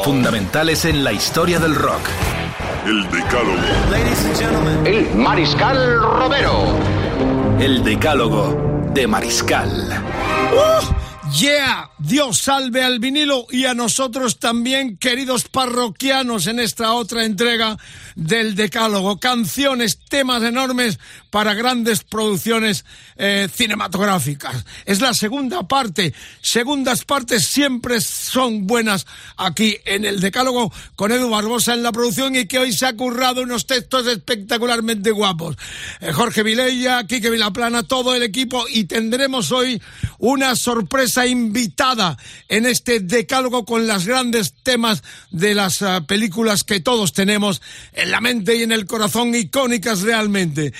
Fundamentales en la historia del rock. El Decálogo. El Mariscal Romero. El decálogo de Mariscal. Yeah, Dios salve al vinilo y a nosotros también, queridos parroquianos, en esta otra entrega del Decálogo. Canciones, temas enormes para grandes producciones eh, cinematográficas. Es la segunda parte. Segundas partes siempre son buenas aquí en el Decálogo con Edu Barbosa en la producción y que hoy se ha currado unos textos espectacularmente guapos. Eh, Jorge Vilella, Quique Vilaplana, todo el equipo y tendremos hoy una sorpresa invitada en este decálogo con los grandes temas de las ah, películas que todos tenemos en la mente y en el corazón, icónicas realmente.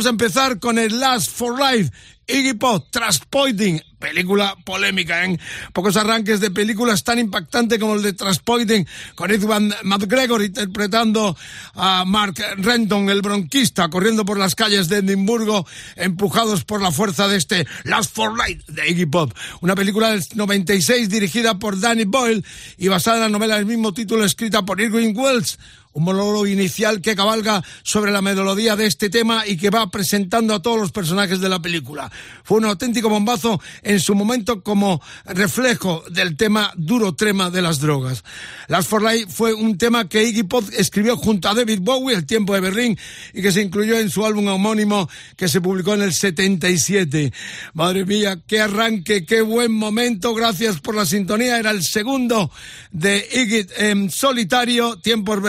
A empezar con el Last for Life. Iggy Pop, Transpointing, película polémica, en pocos arranques de películas tan impactante como el de Transpointing, con Edwin McGregor interpretando a Mark Renton, el bronquista, corriendo por las calles de Edimburgo, empujados por la fuerza de este Last for Life de Iggy Pop. Una película del 96 dirigida por Danny Boyle y basada en la novela del mismo título escrita por Irving Wells un monólogo inicial que cabalga sobre la melodía de este tema y que va presentando a todos los personajes de la película. Fue un auténtico bombazo en su momento como reflejo del tema duro trema de las drogas. Last for Life fue un tema que Iggy Pop escribió junto a David Bowie, El tiempo de Berlín, y que se incluyó en su álbum homónimo que se publicó en el 77. Madre mía, qué arranque, qué buen momento, gracias por la sintonía. Era el segundo de Iggy en solitario, Tiempos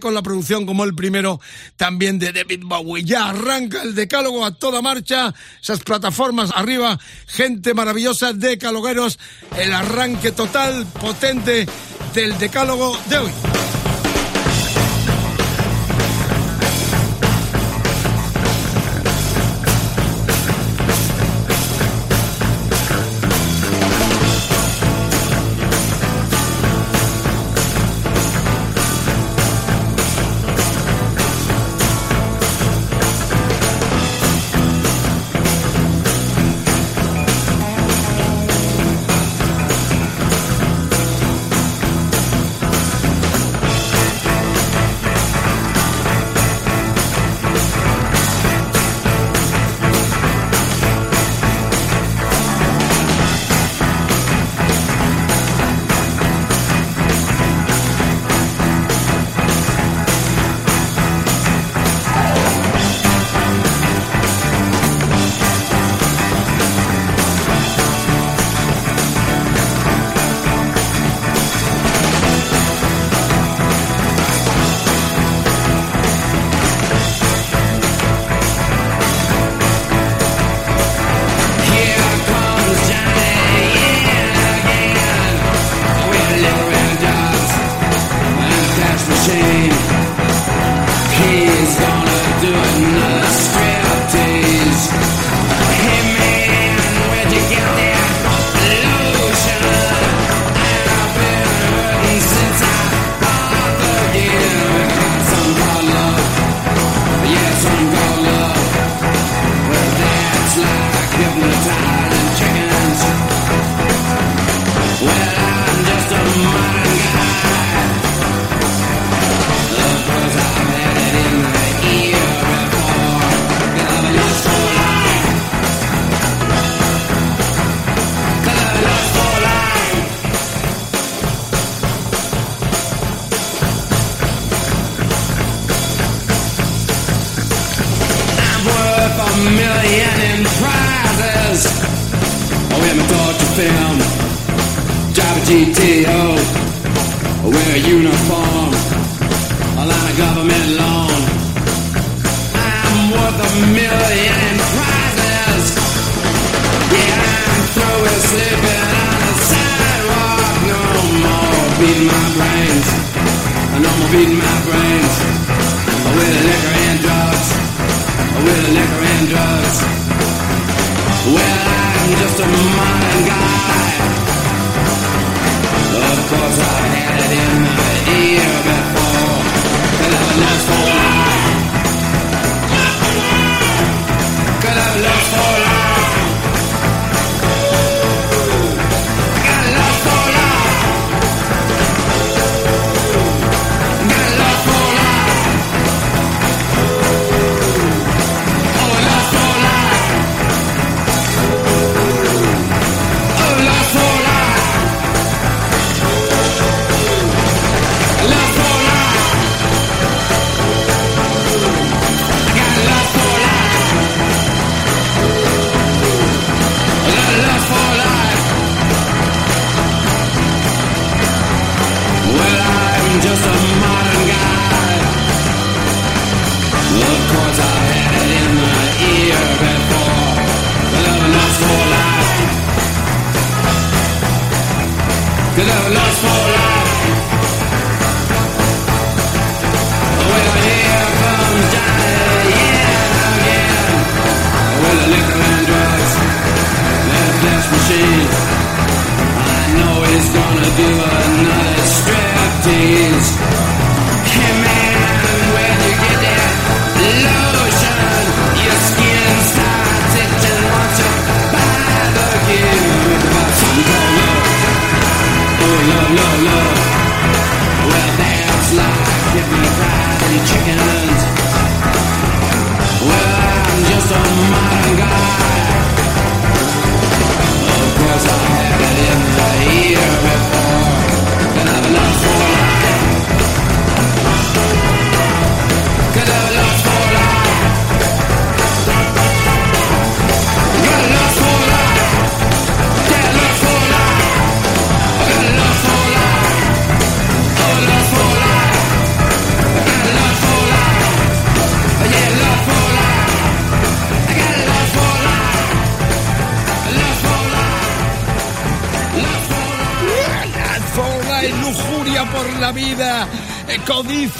Con la producción como el primero también de David Bowie. Ya arranca el decálogo a toda marcha, esas plataformas arriba, gente maravillosa, decalogueros, el arranque total, potente del decálogo de hoy.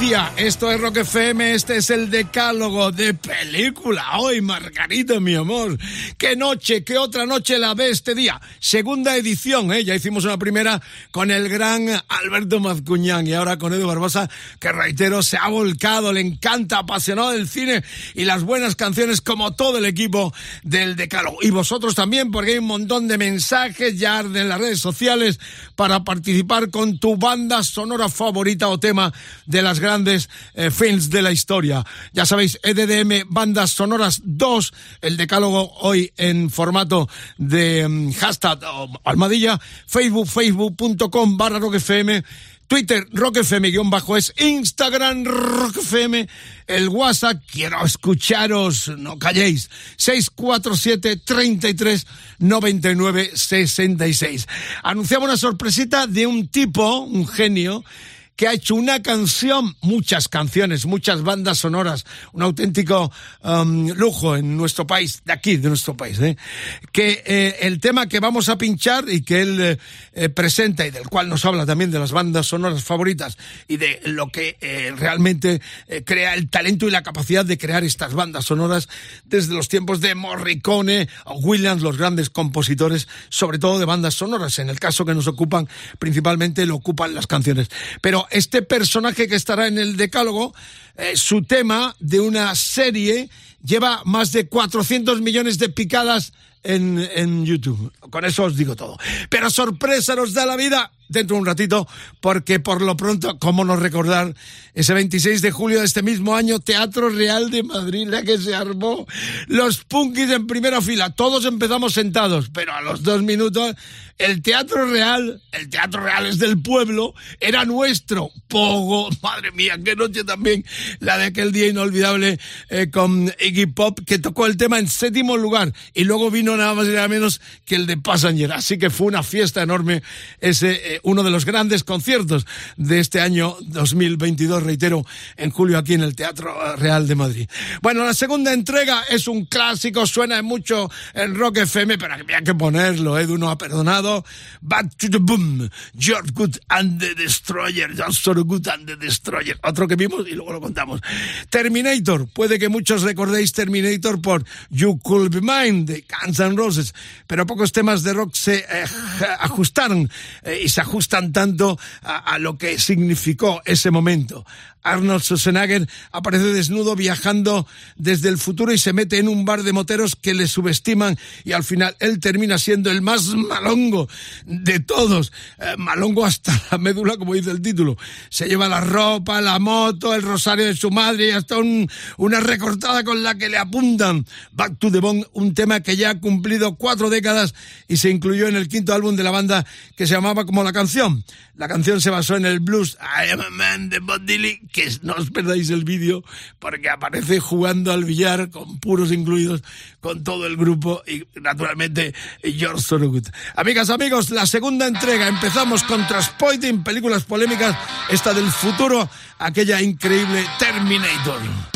Esto es Rock FM, este es el decálogo de película. Hoy, Margarita, mi amor. Qué noche, qué otra noche la ve este día. Segunda edición, ¿eh? Ya hicimos una primera con el gran Alberto Mazcuñán y ahora con Edu Barbosa, que reitero, se ha volcado, le encanta, apasionado del cine y las buenas canciones como todo el equipo del decálogo. Y vosotros también, porque hay un montón de mensajes ya en las redes sociales para participar con tu banda sonora favorita o tema de las grandes eh, films de la historia. Ya sabéis, EDDM Bandas Sonoras 2, el decálogo hoy en formato de mm, hashtag almadilla, Facebook, facebook.com barra rockfm, Twitter, rockfm guion bajo es, Instagram, rockfm, el WhatsApp, quiero escucharos, no calléis, 647 33 99 66. Anunciamos una sorpresita de un tipo, un genio, que ha hecho una canción, muchas canciones, muchas bandas sonoras, un auténtico um, lujo en nuestro país, de aquí, de nuestro país, ¿eh? que eh, el tema que vamos a pinchar y que él eh, eh, presenta y del cual nos habla también de las bandas sonoras favoritas y de lo que eh, realmente eh, crea el talento y la capacidad de crear estas bandas sonoras desde los tiempos de Morricone o Williams, los grandes compositores, sobre todo de bandas sonoras. En el caso que nos ocupan, principalmente lo ocupan las canciones. Pero este personaje que estará en el decálogo, eh, su tema de una serie lleva más de 400 millones de picadas en, en YouTube. Con eso os digo todo. Pero sorpresa nos da la vida dentro de un ratito, porque por lo pronto, cómo no recordar ese 26 de julio de este mismo año, Teatro Real de Madrid, la que se armó, los punkis en primera fila, todos empezamos sentados, pero a los dos minutos, el Teatro Real, el Teatro Real es del pueblo, era nuestro, Pogo, madre mía, qué noche también, la de aquel día inolvidable eh, con Iggy Pop, que tocó el tema en séptimo lugar, y luego vino nada más y nada menos que el de Passenger, así que fue una fiesta enorme ese eh, uno de los grandes conciertos de este año 2022, reitero, en julio aquí en el Teatro Real de Madrid. Bueno, la segunda entrega es un clásico, suena mucho en Rock FM, pero había que ponerlo, Edu no ha perdonado. Back to the Boom, George Good and the Destroyer, George Good and the Destroyer, otro que vimos y luego lo contamos. Terminator, puede que muchos recordéis Terminator por You Could Be Mine de Guns N' Roses, pero pocos temas de rock se eh, ajustaron eh, y se ajustan tanto a, a lo que significó ese momento. Arnold Schwarzenegger aparece desnudo viajando desde el futuro y se mete en un bar de moteros que le subestiman y al final él termina siendo el más malongo de todos. Eh, malongo hasta la médula, como dice el título. Se lleva la ropa, la moto, el rosario de su madre y hasta un, una recortada con la que le apuntan. Back to the Bone, un tema que ya ha cumplido cuatro décadas y se incluyó en el quinto álbum de la banda que se llamaba como la canción. La canción se basó en el blues I Am a Man de Bob Dylan que no os perdáis el vídeo porque aparece jugando al billar con puros incluidos con todo el grupo y naturalmente George Thorogood. Amigas, amigos, la segunda entrega. Empezamos con Transporting, películas polémicas, esta del futuro, aquella increíble Terminator.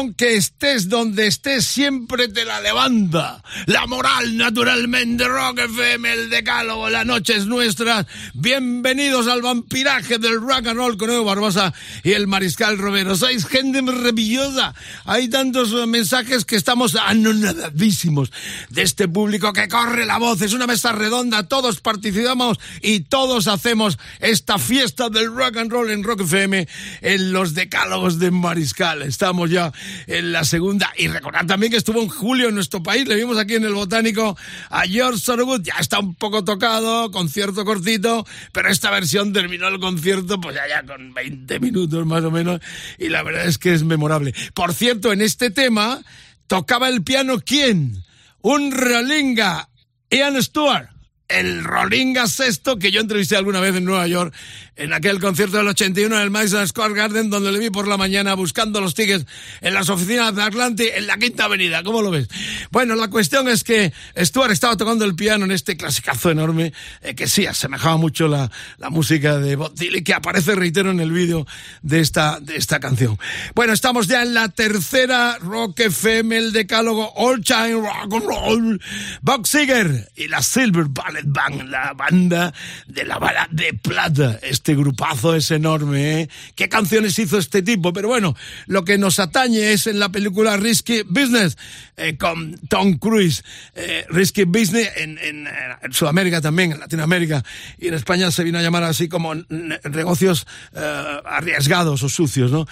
Canción que estés donde estés siempre te la levanta. La moral naturalmente Rock FM, el decálogo, la noche es nuestra. Bienvenidos al vampiraje del rock and roll con Evo Barbosa y el Mariscal Romero. Sois gente maravillosa. Hay tantos mensajes que estamos anonadadísimos de este público que corre la voz. Es una mesa redonda, todos participamos y todos hacemos esta fiesta del rock and roll en Rock FM en los decálogos de Mariscal. Estamos ya en la segunda. Y recordad también que estuvo en julio en nuestro país. Le vimos aquí en el Botánico a George Thorogood. Ya está un poco tocado, concierto cortito, pero esta versión terminó el concierto pues ya, ya con 20 minutos más o menos. Y la verdad es que es memorable. Por cierto, en este tema tocaba el piano ¿quién? Un Rolinga, Ian Stewart el Rolinga sexto que yo entrevisté alguna vez en Nueva York en aquel concierto del 81 en el Madison Square Garden donde le vi por la mañana buscando los tickets en las oficinas de Atlante en la Quinta Avenida. ¿Cómo lo ves? Bueno, la cuestión es que Stuart estaba tocando el piano en este clasicazo enorme eh, que sí asemejaba mucho la, la música de Bob Dylan que aparece, reitero, en el vídeo de esta, de esta canción. Bueno, estamos ya en la tercera Rock FM, el decálogo All Time Rock and Roll. Bob Seger y la Silver Ballet Band, la banda de la bala de plata. Este grupazo es enorme, ¿eh? ¿Qué canciones hizo este tipo? Pero bueno, lo que nos atañe es en la película Risky Business eh, con Tom Cruise. Eh, Risky Business en, en, Sudamérica también, en Latinoamérica y en España se vino a llamar así como negocios eh, arriesgados o sucios, ¿no?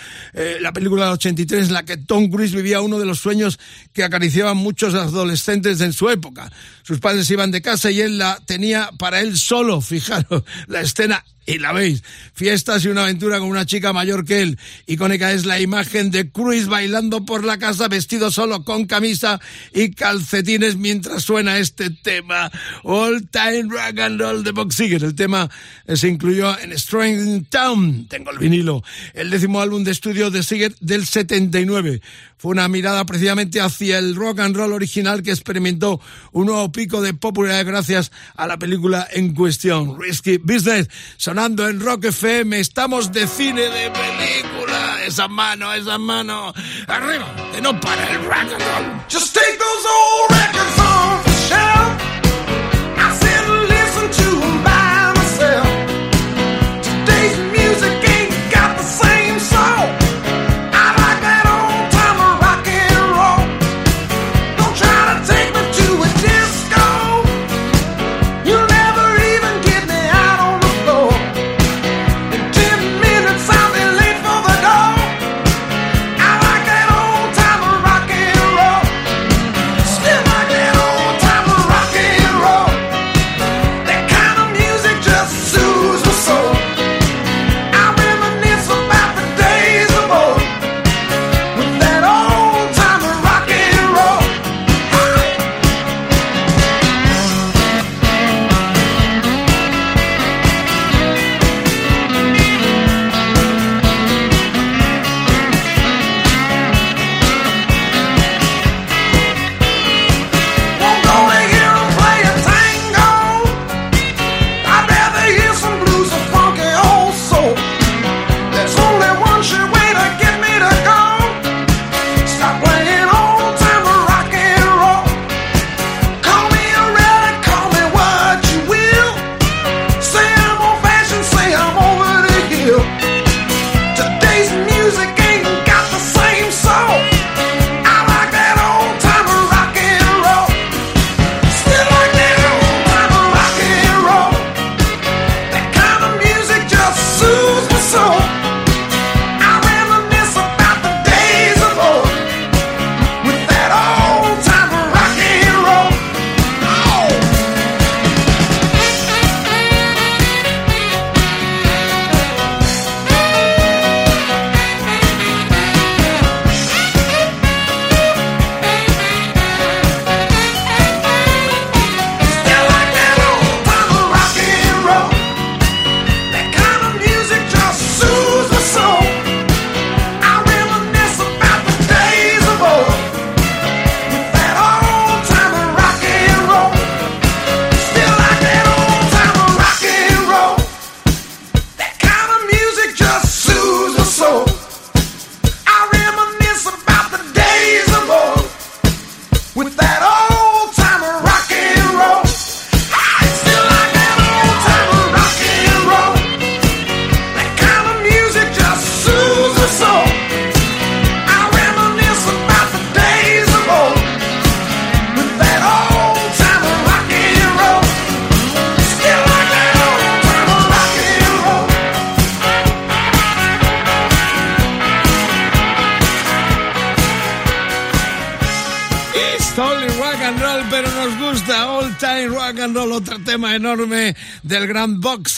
La película del 83 en la que Tom Cruise vivía uno de los sueños que acariciaban muchos adolescentes en su época. Sus padres iban de casa y él la tenía para él solo, fijaros, la escena y la veis. Fiestas y una aventura con una chica mayor que él. Icónica es la imagen de Cruise bailando por la casa vestido solo con camisa y calcetines mientras suena este tema. All Time Rock and Roll de Seger. El tema se incluyó en Strange Town. Tengo el vinilo. El décimo álbum de estudio de Seger del 79. Fue una mirada precisamente hacia el rock and roll original que experimentó un nuevo pico de popularidad gracias a la película en cuestión. Risky Business. Sonando en Rock FM. Estamos de cine, de película. Esa mano, esa mano. Arriba, que no para el rock and roll. Just take those old records off the shelf.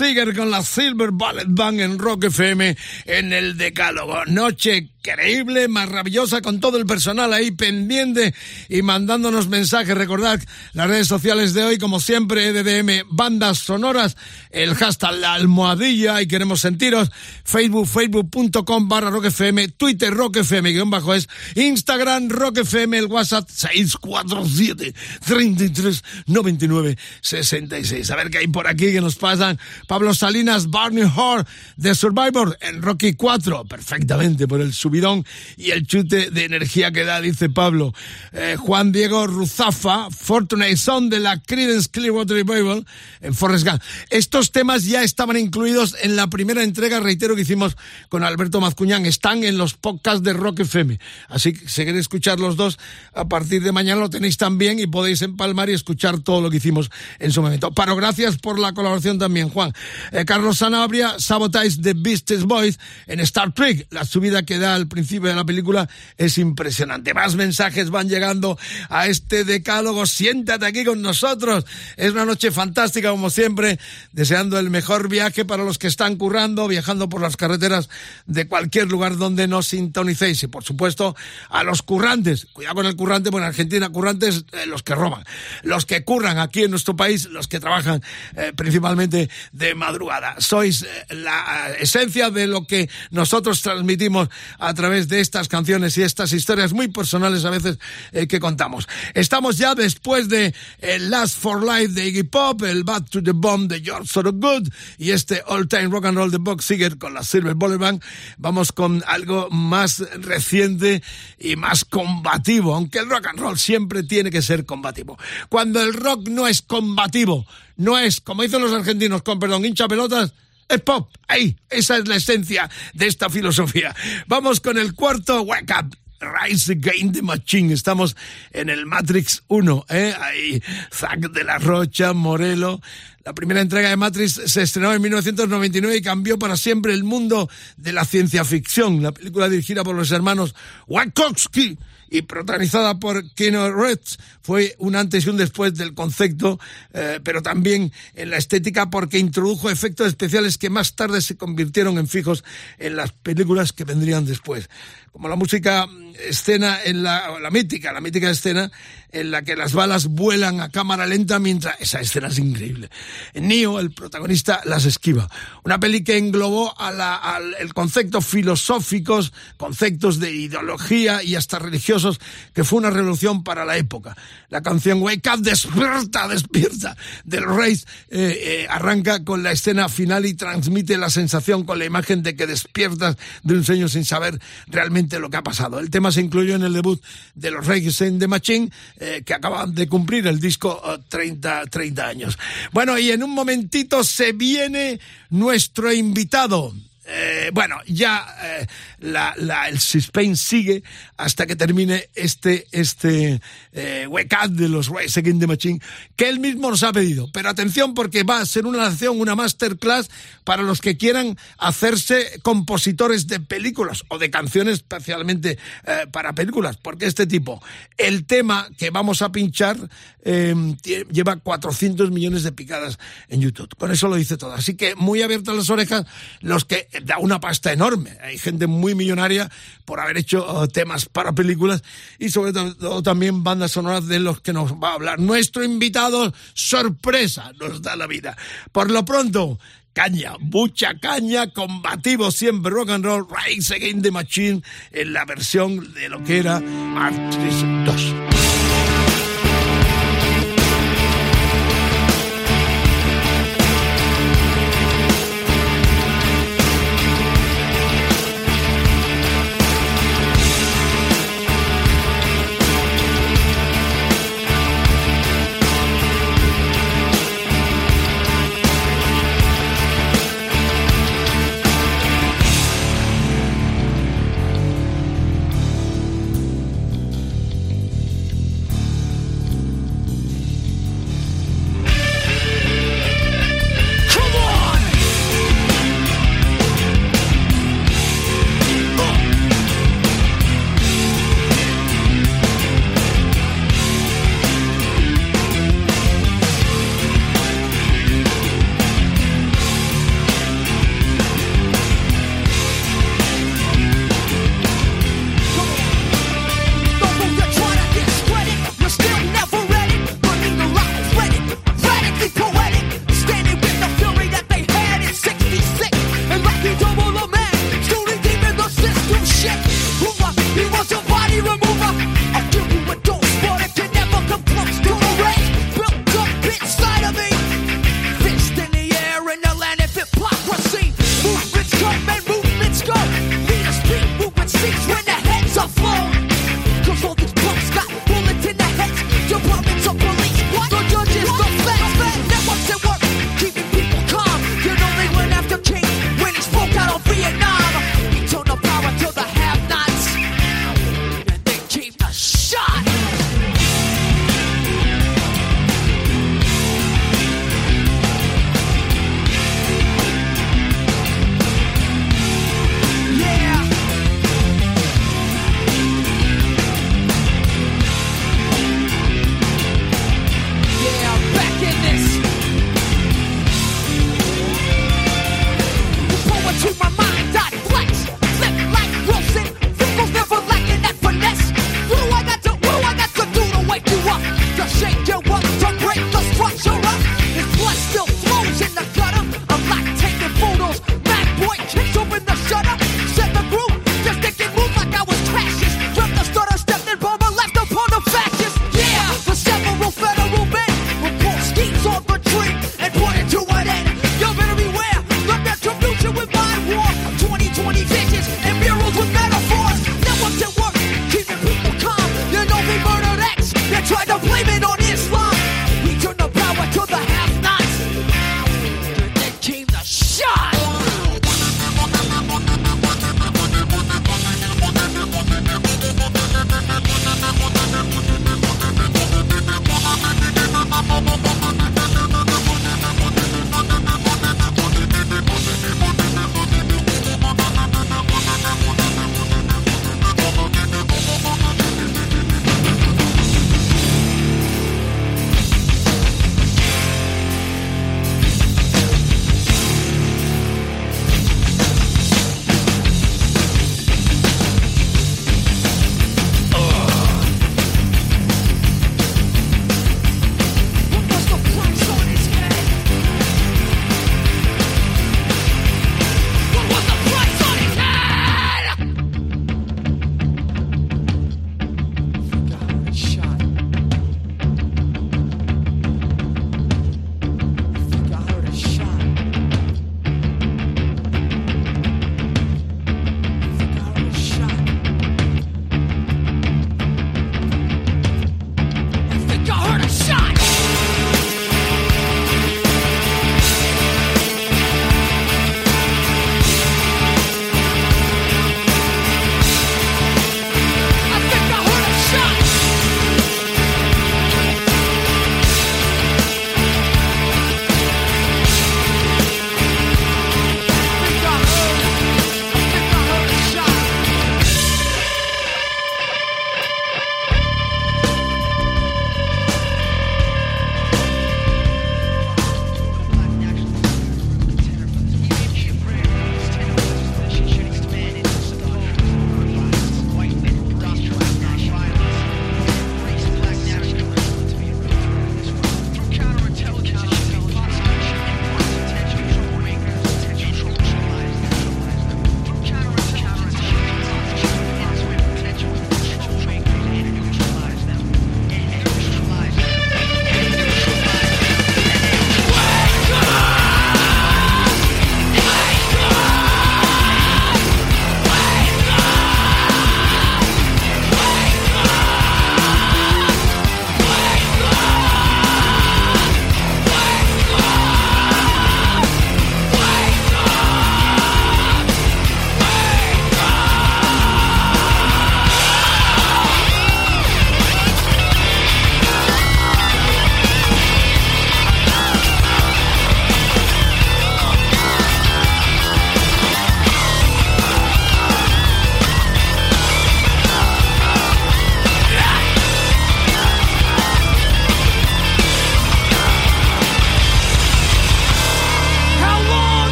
Seeger con Silver Ballet Band en Rock FM en el Decálogo. Noche increíble, maravillosa, con todo el personal ahí pendiente y mandándonos mensajes. Recordad las redes sociales de hoy, como siempre, EDM, bandas sonoras, el hashtag la almohadilla y queremos sentiros, Facebook, facebook.com barra rockfm, Twitter rockfm, guion bajo es, Instagram rockfm, el WhatsApp 647 33 99 66. A ver qué hay por aquí que nos pasan. Pablo Salinas, Barney Hall de Survivor en Rocky 4, perfectamente por el subidón y el chute de energía que da, dice Pablo. Eh, Juan Diego Ruzafa, Fortunate Son de la Creedence Clearwater Revival en Forrest Gump. Estos temas ya estaban incluidos en la primera entrega, reitero, que hicimos con Alberto Mazcuñán. Están en los podcasts de Rock FM. Así que si queréis escuchar los dos, a partir de mañana lo tenéis también y podéis empalmar y escuchar todo lo que hicimos en su momento. Paro, gracias por la colaboración también, Juan. Eh, Carlos Sanabria, Sabotage the Beasties Boys en Star Trek. La subida que da al principio de la película es impresionante. Más mensajes van llegando a este decálogo. Siéntate aquí con nosotros. Es una noche fantástica, como siempre, deseando el mejor viaje para los que están currando, viajando por las carreteras de cualquier lugar donde nos sintonicéis. Y, por supuesto, a los currantes. Cuidado con el currante, porque en Argentina currantes eh, los que roban. Los que curran aquí en nuestro país, los que trabajan eh, principalmente de madrugada. Sois eh, la esencia de lo que nosotros transmitimos a través de estas canciones y estas historias muy personales a veces eh, que contamos. Estamos ya después de el Last for Life de Iggy Pop, el Bad to the Bomb de George Good y este All Time Rock and Roll de Box Seger con la Silver Bullet Band. Vamos con algo más reciente y más combativo, aunque el rock and roll siempre tiene que ser combativo. Cuando el rock no es combativo, no es, como dicen los argentinos, con perdón, hincha pelotas, es pop. Ahí, esa es la esencia de esta filosofía. Vamos con el cuarto Wake Up. Rise Again the Machine. Estamos en el Matrix 1, ¿eh? Ahí, Zack de la Rocha, Morelo. La primera entrega de Matrix se estrenó en 1999 y cambió para siempre el mundo de la ciencia ficción. La película dirigida por los hermanos Wachowski y protagonizada por Keanu Reeves fue un antes y un después del concepto, eh, pero también en la estética porque introdujo efectos especiales que más tarde se convirtieron en fijos en las películas que vendrían después. Como la música escena en la, la mítica, la mítica escena en la que las balas vuelan a cámara lenta mientras esa escena es increíble. Neo, el protagonista, las esquiva. Una peli que englobó a la, al el concepto filosóficos, conceptos de ideología y hasta religiosos, que fue una revolución para la época. La canción Wake Up, despierta, despierta, del Rey eh, eh, arranca con la escena final y transmite la sensación con la imagen de que despiertas de un sueño sin saber realmente lo que ha pasado. El tema se incluyó en el debut de los Reyes en The Machine, eh, que acaban de cumplir el disco eh, 30, 30 años. Bueno, y en un momentito se viene nuestro invitado. Eh, bueno, ya la, la, el suspense sigue hasta que termine este, este eh, de los Rise Against the Machine, que él mismo nos ha pedido. Pero atención porque va a ser una lección, una masterclass para los que quieran hacerse compositores de películas o de canciones especialmente eh, para películas, porque este tipo, el tema que vamos a pinchar eh, lleva 400 millones de picadas en YouTube. Con eso lo dice todo. Así que muy abiertas las orejas los que da una pasta enorme. Hay gente muy millonaria por haber hecho uh, temas para películas y sobre todo también bandas sonoras de los que nos va a hablar. Nuestro invitado sorpresa nos da la vida. Por lo pronto, caña, mucha caña, combativo siempre rock and roll, Rise Against the Machine en la versión de lo que era Matrix 2.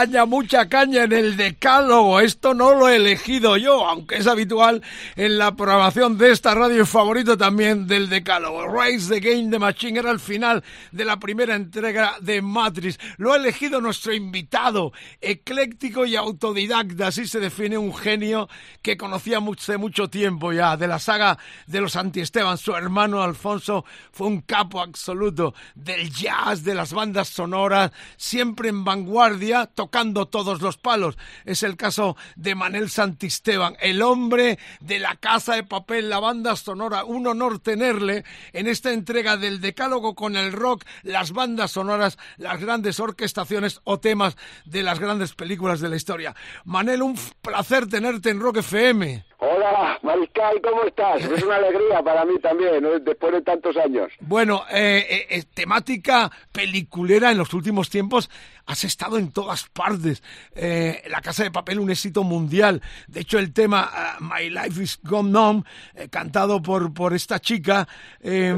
Caña, mucha caña en el decálogo. Esto no lo he elegido yo, aunque es habitual en la programación de esta radio favorito también del decálogo. Rise the Game de Machine era el final de la primera entrega de Matrix. Lo ha elegido nuestro invitado, ecléctico y autodidacta. Así se define un genio que conocía hace mucho tiempo ya de la saga de los Antiesteban. Su hermano Alfonso fue un capo absoluto del jazz, de las bandas sonoras, siempre en vanguardia, tocando todos los palos. Es el caso de Manel Santisteban, el hombre de la casa de papel, la banda sonora. Un honor tenerle en esta entrega del decálogo con el rock, las bandas sonoras, las grandes orquestaciones o temas de las grandes películas de la historia. Manel, un placer tenerte en Rock FM. Hola, Mariscal, ¿cómo estás? Es una alegría para mí también, ¿no? después de tantos años. Bueno, eh, eh, eh, temática peliculera en los últimos tiempos. Has estado en todas partes. Eh, la Casa de Papel, un éxito mundial. De hecho, el tema uh, My Life is Gone Numb, eh, cantado por, por esta chica. Eh,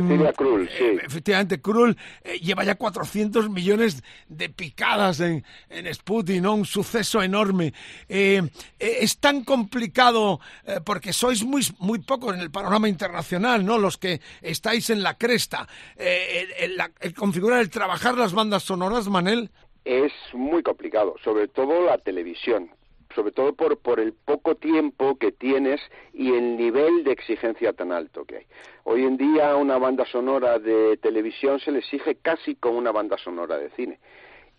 sí. eh, efectivamente, Krull eh, lleva ya 400 millones de picadas en, en Sputnik, ¿no? Un suceso enorme. Eh, eh, es tan complicado eh, porque sois muy, muy pocos en el panorama internacional, ¿no? Los que estáis en la cresta. Eh, el, el- la- el configurar, el trabajar las bandas sonoras, Manel. Es muy complicado, sobre todo la televisión, sobre todo por, por el poco tiempo que tienes y el nivel de exigencia tan alto que hay. Hoy en día una banda sonora de televisión se le exige casi como una banda sonora de cine.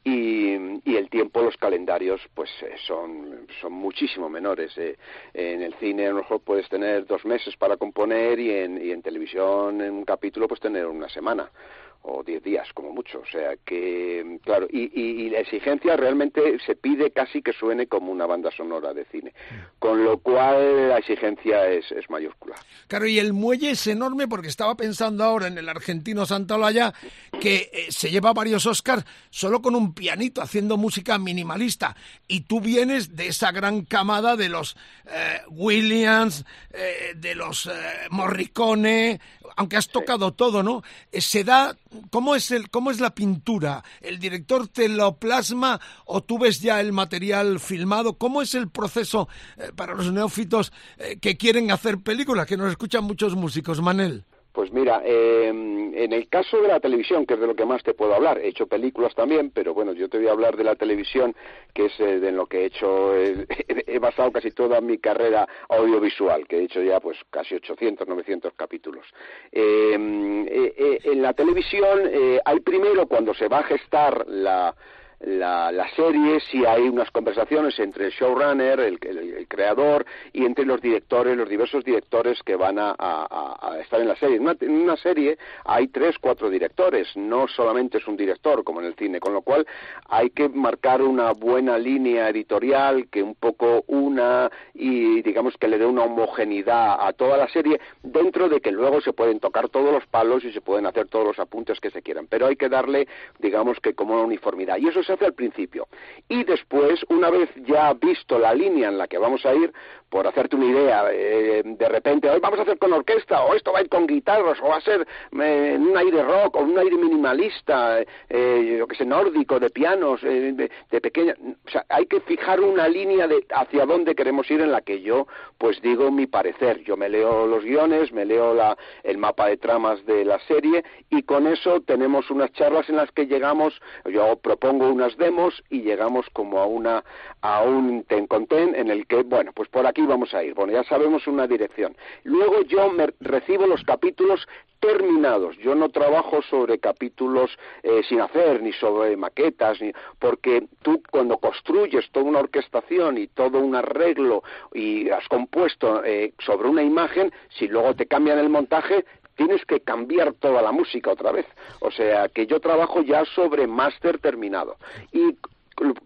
Y, y el tiempo, los calendarios, pues eh, son, son muchísimo menores. eh. En el cine a lo mejor puedes tener dos meses para componer y en, y en televisión en un capítulo pues tener una semana o diez días como mucho. O sea que, claro, y, y- la exigencia realmente se pide casi que suene como una banda sonora de cine. Con lo cual la exigencia es, es mayúscula. Claro, y el muelle es enorme porque estaba pensando ahora en el argentino Santolaya que eh, se lleva varios Oscars solo con un pianito haciendo música minimalista. Y tú vienes de esa gran camada de los eh, Williams, eh, de los Morricone, aunque has tocado todo, ¿no? Eh, se da, ¿cómo es, el, ¿cómo es la pintura? ¿El director te lo plasma o tú ves ya el material filmado? ¿Cómo es el proceso eh, para los neófitos eh, que quieren hacer películas, que nos escuchan muchos músicos, Manel? Pues mira, eh, en el caso de la televisión, que es de lo que más te puedo hablar, he hecho películas también, pero bueno, yo te voy a hablar de la televisión, que es eh, de lo que he hecho, eh, he basado casi toda mi carrera audiovisual, que he hecho ya pues casi 800, 900 capítulos. Eh, eh, eh, en la televisión hay primero cuando se va a gestar la, la, la serie, si hay unas conversaciones entre el showrunner, el, el- el creador, y entre los directores, los diversos directores que van a, estar en la serie. En una, en una serie hay tres, cuatro directores, no solamente es un director como en el cine, con lo cual hay que marcar una buena línea editorial que un poco una y digamos que le dé una homogeneidad a toda la serie, dentro de que luego se pueden tocar todos los palos y se pueden hacer todos los apuntes que se quieran, pero hay que darle, digamos que como una uniformidad. Y eso hace al principio. Y después, una vez ya visto la línea en la que vamos a ir, por hacerte una idea, eh, de repente, hoy vamos a hacer con orquesta, o esto va a ir con guitarras, o va a ser eh, un aire rock, o un aire minimalista, eh, yo que sé, nórdico, de pianos, eh, de, de pequeña. O sea, hay que fijar una línea de hacia dónde queremos ir en la que yo, pues digo mi parecer. Yo me leo los guiones, me leo la, el mapa de tramas de la serie, y con eso tenemos unas charlas en las que llegamos, yo propongo unas demos y llegamos como a una a un ten con ten en el que bueno pues por aquí vamos a ir bueno ya sabemos una dirección luego yo me recibo los capítulos terminados yo no trabajo sobre capítulos eh, sin hacer ni sobre maquetas ni porque tú cuando construyes toda una orquestación y todo un arreglo y has compuesto eh, sobre una imagen si luego te cambian el montaje tienes que cambiar toda la música otra vez. O sea, que yo trabajo ya sobre máster terminado. Y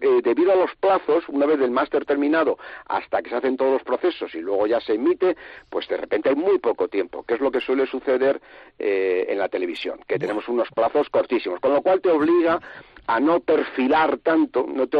eh, debido a los plazos, una vez el máster terminado hasta que se hacen todos los procesos y luego ya se emite, pues de repente hay muy poco tiempo, que es lo que suele suceder eh, en la televisión, que tenemos unos plazos cortísimos, con lo cual te obliga a no perfilar tanto, no te,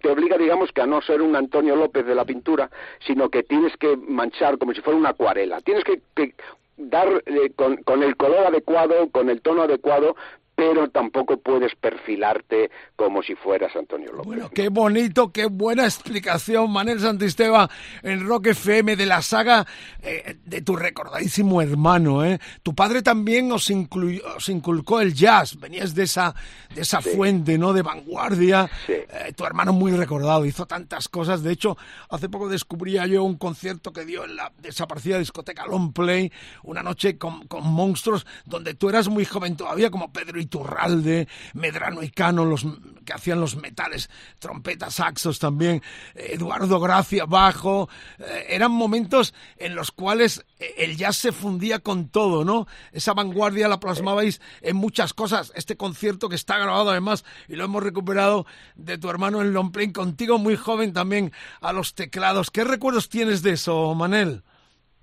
te obliga, digamos, que a no ser un Antonio López de la pintura, sino que tienes que manchar como si fuera una acuarela, tienes que, que dar eh, con, con el color adecuado, con el tono adecuado, pero tampoco puedes perfilarte como si fueras Antonio López. Bueno, qué bonito, qué buena explicación, Manel Santisteba, en Rock FM de la saga eh, de tu recordadísimo hermano. ¿eh? Tu padre también os, incluyó, os inculcó el jazz, venías de esa, de esa fuente, ¿no? De vanguardia. Eh, tu hermano muy recordado, hizo tantas cosas. De hecho, hace poco descubría yo un concierto que dio en la desaparecida discoteca Long Play, una noche con, con monstruos, donde tú eras muy joven todavía, como Pedro Iturralde, Medrano y Cano, los que hacían los metales, trompetas, saxos también, Eduardo Gracia, bajo. Eh, eran momentos en los cuales eh, el jazz se fundía con todo, ¿no? Esa vanguardia la plasmabais en muchas cosas. Este concierto que está grabado además y lo hemos recuperado de tu hermano en Longplain, contigo muy joven también a los teclados. ¿Qué recuerdos tienes de eso, Manel?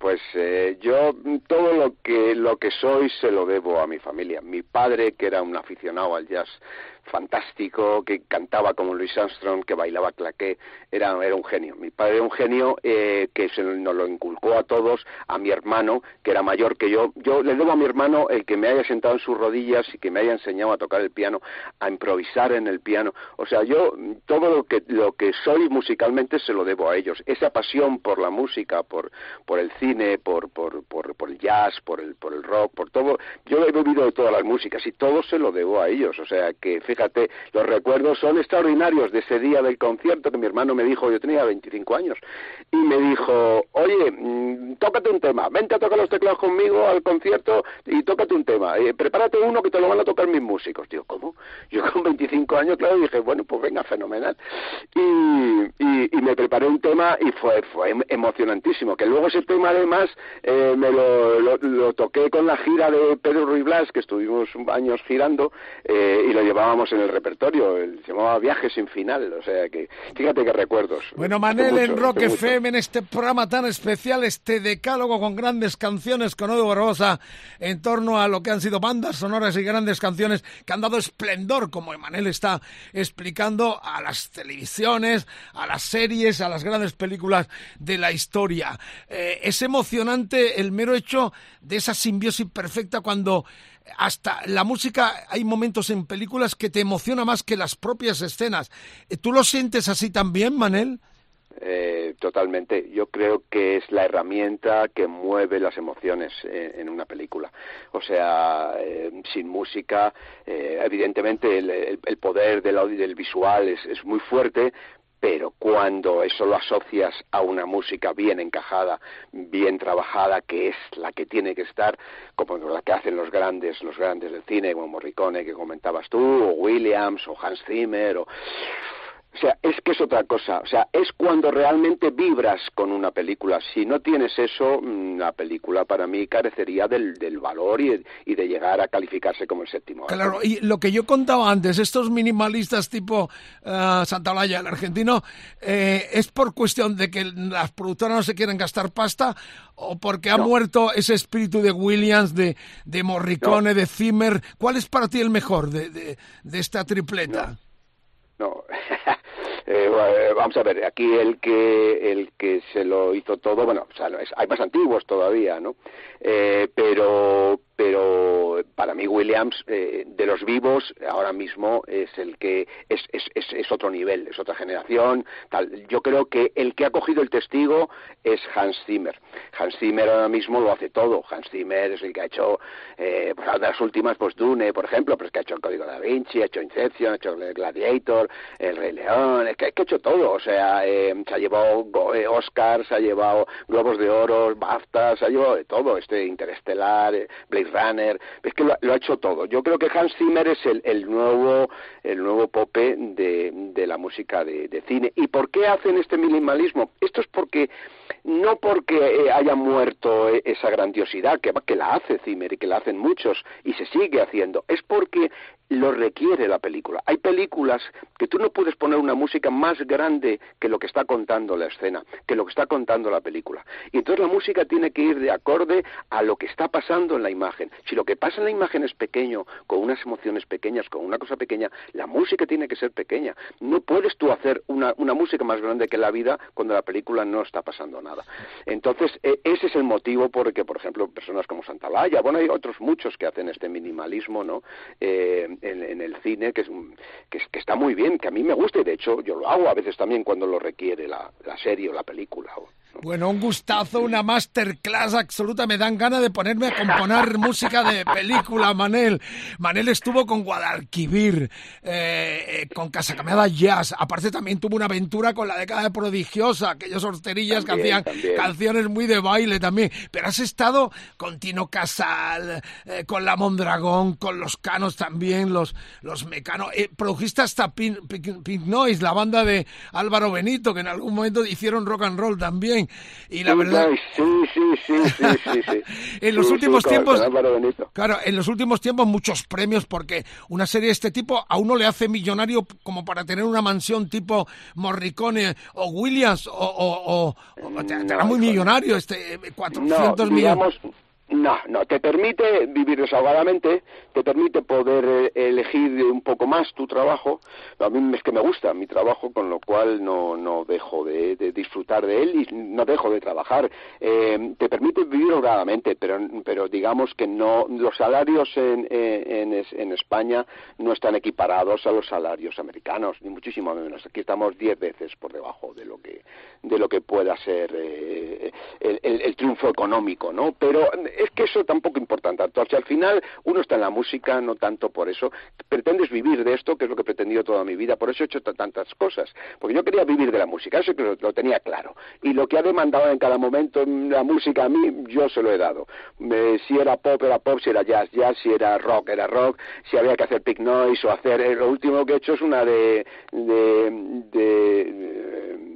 Pues eh, yo todo lo que lo que soy se lo debo a mi familia. Mi padre, que era un aficionado al jazz, fantástico, que cantaba como Louis Armstrong, que bailaba claqué, era, era un genio. Mi padre era un genio eh, que se nos lo inculcó a todos, a mi hermano, que era mayor que yo. Yo le debo a mi hermano el que me haya sentado en sus rodillas y que me haya enseñado a tocar el piano, a improvisar en el piano. O sea, yo todo lo que, lo que soy musicalmente se lo debo a ellos. Esa pasión por la música, por, por el cine, por, por, por, el jazz, por el, por el rock, por todo. Yo he vivido de todas las músicas y todo se lo debo a ellos. O sea, que fíjate, los recuerdos son extraordinarios de ese día del concierto que mi hermano me dijo, yo tenía 25 años, y me dijo, oye, mmm, tócate un tema, vente a tocar los teclados conmigo al concierto y tócate un tema, eh, prepárate uno que te lo van a tocar mis músicos. Digo, ¿cómo? Yo con 25 años, claro, dije, bueno, pues venga, fenomenal. Y, y, me preparé un tema y fue, fue emocionantísimo, que luego ese tema además eh, me lo, lo, lo, toqué con la gira de Pedro Ruiz Blas, que estuvimos años girando, eh, y lo llevábamos en el repertorio, el, se llamaba Viaje sin final, o sea que fíjate qué recuerdos. Bueno, Manel, en Rock FM, en este programa tan especial, este decálogo con grandes canciones con Edu Barbosa en torno a lo que han sido bandas sonoras y grandes canciones que han dado esplendor, como Emanuel está explicando, a las televisiones, a las series, a las grandes películas de la historia. Eh, es emocionante el mero hecho de esa simbiosis perfecta cuando hasta la música hay momentos en películas que te emociona más que las propias escenas. ¿Tú lo sientes así también, Manel? Eh, totalmente. Yo creo que es la herramienta que mueve las emociones en, una película. O sea, eh, sin música, eh, evidentemente el, poder del audio del visual es muy fuerte, pero cuando eso lo asocias a una música bien encajada, bien trabajada, que es la que tiene que estar, como la que hacen los grandes, los grandes del cine, como Morricone que comentabas tú, o Williams, o Hans Zimmer, o o sea, es que es otra cosa. O sea, es cuando realmente vibras con una película. Si no tienes eso, la película para mí carecería del, del valor y, y, de llegar a calificarse como el séptimo. Claro, y lo que yo contaba antes, estos minimalistas tipo uh, Santaolalla, el argentino, eh, ¿es por cuestión de que las productoras no se quieren gastar pasta o porque ha no. muerto ese espíritu de Williams, de, de Morricone, no. de Zimmer? ¿Cuál es para ti el mejor de, de, de esta tripleta? No. Eh, vamos a ver, aquí el que el que se lo hizo todo, bueno, o sea, hay más antiguos todavía, ¿no? Eh, pero pero para mí Williams eh, de los vivos ahora mismo es el que es, es, es, es, otro nivel, es otra generación. Tal. Yo creo que el que ha cogido el testigo es Hans Zimmer. Hans Zimmer ahora mismo lo hace todo. Hans Zimmer es el que ha hecho, eh, pues las últimas, pues Dune, por ejemplo, pero es que ha hecho el Código da Vinci, ha hecho Inception, ha hecho el Gladiator, el Rey León, es que, ha hecho todo. O sea, eh, se ha llevado eh, Oscars, se ha llevado Globos de Oro, BAFTA, se ha llevado de todo. Este Interestelar, eh, Blade Runner, es que lo, ha hecho todo. Yo creo que Hans Zimmer es el, nuevo el nuevo pope de, de la música de, de, cine. ¿Y por qué hacen este minimalismo? Esto es porque no porque eh, haya muerto esa grandiosidad que, que la hace Zimmer y que la hacen muchos y se sigue haciendo, es porque lo requiere la película. Hay películas que tú no puedes poner una música más grande que lo que está contando la escena, que lo que está contando la película. Y entonces la música tiene que ir de acorde a lo que está pasando en la imagen. Si lo que pasa en la imagen es pequeño, con unas emociones pequeñas, con una cosa pequeña, la música tiene que ser pequeña. No puedes tú hacer una, una música más grande que la vida cuando la película no está pasando nada. Entonces, e- ese es el motivo por el que, por ejemplo, personas como Santalaya, bueno, hay otros muchos que hacen este minimalismo, ¿no? Eh, en, el cine, que, es, un- que está muy bien, que a mí me gusta y de hecho yo lo hago a veces también cuando lo requiere la, la serie o la película. o- Bueno, un gustazo, una masterclass absoluta. Me dan ganas de ponerme a componer música de película, Manel. Manel estuvo con Guadalquivir, eh, eh, con Casacameada Jazz. Aparte también tuvo una aventura con la década de prodigiosa, aquellos horterillas que hacían también. canciones muy de baile también. Pero has estado con Tino Casal, eh, con La Mondragón, con los Canos también, los, los Mecanos. Eh, produjiste hasta Pink, Pink- Pink Noise, la banda de Álvaro Benito, que en algún momento hicieron rock and roll también. Y la verdad... Sí, sí, sí, sí, sí, sí. En los Sí, últimos sí, tiempos, claro, en los últimos tiempos muchos premios porque una serie de este tipo a uno le hace millonario como para tener una mansión tipo Morricone o Williams o, o, o- o te, te hará muy millonario este eh, 400 no, millones. No, no, te permite vivir desahogadamente, te permite poder eh, elegir un poco más tu trabajo. A mí es que me gusta mi trabajo, con lo cual no, no dejo de, disfrutar de él y no dejo de trabajar. Eh, te permite vivir holgadamente, pero, pero digamos que no, los salarios en, en, en, en España no están equiparados a los salarios americanos, ni muchísimo menos. Aquí estamos diez veces por debajo de lo que, de lo que pueda ser eh, el, el- el triunfo económico, ¿no? Pero es que eso tampoco importa tanto. O sea, al final uno está en la música, no tanto por eso. Pretendes vivir de esto, que es lo que he pretendido toda mi vida, por eso he hecho tantas cosas. Porque yo quería vivir de la música, eso que lo, tenía claro. Y lo que ha demandado en cada momento mm, la música a mí, yo se lo he dado. Si era pop, era pop, si era jazz, jazz, si era rock, era rock, si había que hacer pig noise o hacer... eh, lo último que he hecho es una de... de, de eh,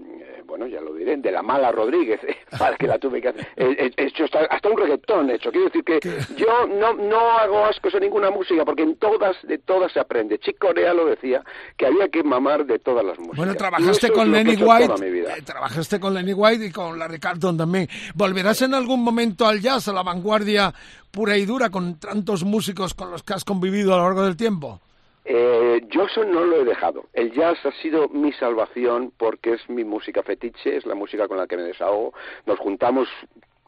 bueno, ya lo diré, de la mala Rodríguez, para que la tuve que hacer. He, he hecho hasta, hasta un reggaetón, he hecho. Quiero decir que yo no, no hago ascos a ninguna música, porque en todas, de todas se aprende. Chick Corea lo decía, que había que mamar de todas las músicas. Bueno, trabajaste con Lenny White, eh, trabajaste con Lenny White y con Larry Carlton también. ¿Volverás en algún momento al jazz, a la vanguardia pura y dura, con tantos músicos con los que has convivido a lo largo del tiempo? Eh, yo no lo he dejado. El jazz ha sido mi salvación porque es mi música fetiche, es la música con la que me desahogo. Nos juntamos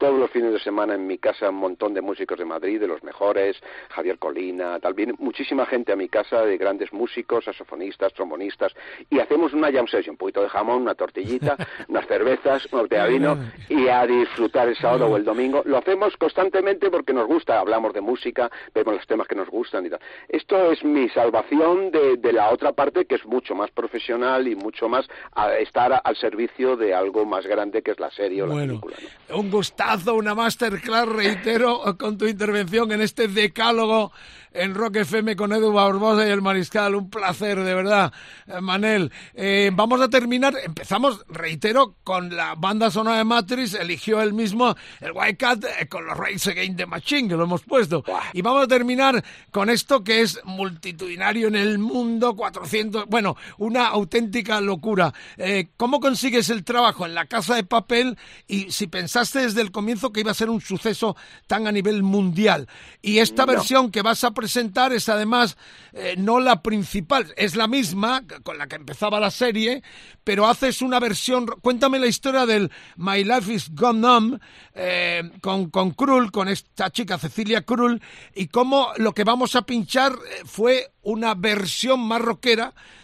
todos los fines de semana en mi casa un montón de músicos de Madrid, de los mejores, Javier Colina, tal, viene muchísima gente a mi casa de grandes músicos, saxofonistas, trombonistas, y hacemos una jam session, un poquito de jamón, una tortillita, unas cervezas, una botella de vino, y a disfrutar el sábado o el domingo. Lo hacemos constantemente porque nos gusta, hablamos de música, vemos los temas que nos gustan y tal. Esto es mi salvación de, de la otra parte que es mucho más profesional y mucho más a estar al servicio de algo más grande que es la serie o la Bueno, película. ¿no? un gustazo, una masterclass, reitero, con tu intervención en este decálogo en Rock FM con Edu Barbosa y el Mariscal. Un placer, de verdad, eh, Manel. Eh, vamos a terminar, empezamos, reitero, con la banda sonora de Matrix, eligió él mismo el White Cat eh, con los Race Against the Machine, que lo hemos puesto. Y vamos a terminar con esto que es multitudinario en el mundo, 400, bueno, una auténtica locura. Eh, ¿Cómo consigues el trabajo en la casa de papel y si pensaste desde el comienzo que iba a ser un suceso tan a nivel mundial? Y esta No. versión que vas a presentar es además eh, no la principal, es la misma con la que empezaba la serie, pero haces una versión, cuéntame la historia del My Life is Gone Numb eh, con, con Krull, con esta chica Cecilia Krull, y cómo lo que vamos a pinchar eh, fue una versión más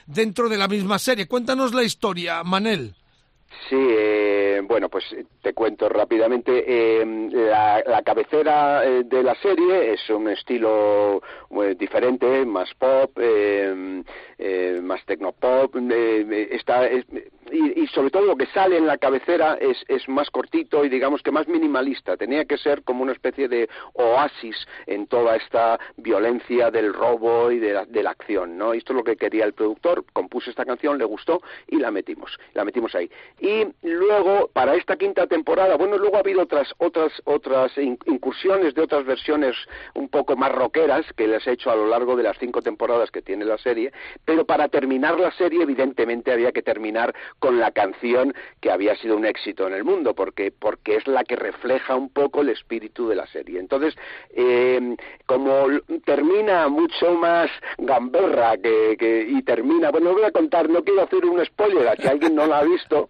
dentro de la misma serie. Cuéntanos la historia, Manel. Sí, eh, bueno, pues eh, te cuento rápidamente. eh, la, la cabecera eh, de la serie es un estilo eh, diferente, más pop, más tecnopop. está, es- y, y sobre todo lo que sale en la cabecera es, es más cortito y digamos que más minimalista. Tenía que ser como una especie de oasis en toda esta violencia del robo y de la, de la acción, ¿no? Esto es lo que quería el productor. Compuso esta canción, le gustó y la metimos, la metimos ahí. Y luego pero para esta quinta temporada, bueno, luego ha habido otras otras otras incursiones de otras versiones un poco más rockeras que les he hecho a lo largo de las cinco temporadas que tiene la serie, pero para terminar la serie evidentemente había que terminar con la canción que había sido un éxito en el mundo, porque porque es la que refleja un poco el espíritu de la serie. Entonces, eh, como termina mucho más gamberra que, y termina, bueno, voy a contar, no quiero hacer un spoiler, a si alguien no la ha visto,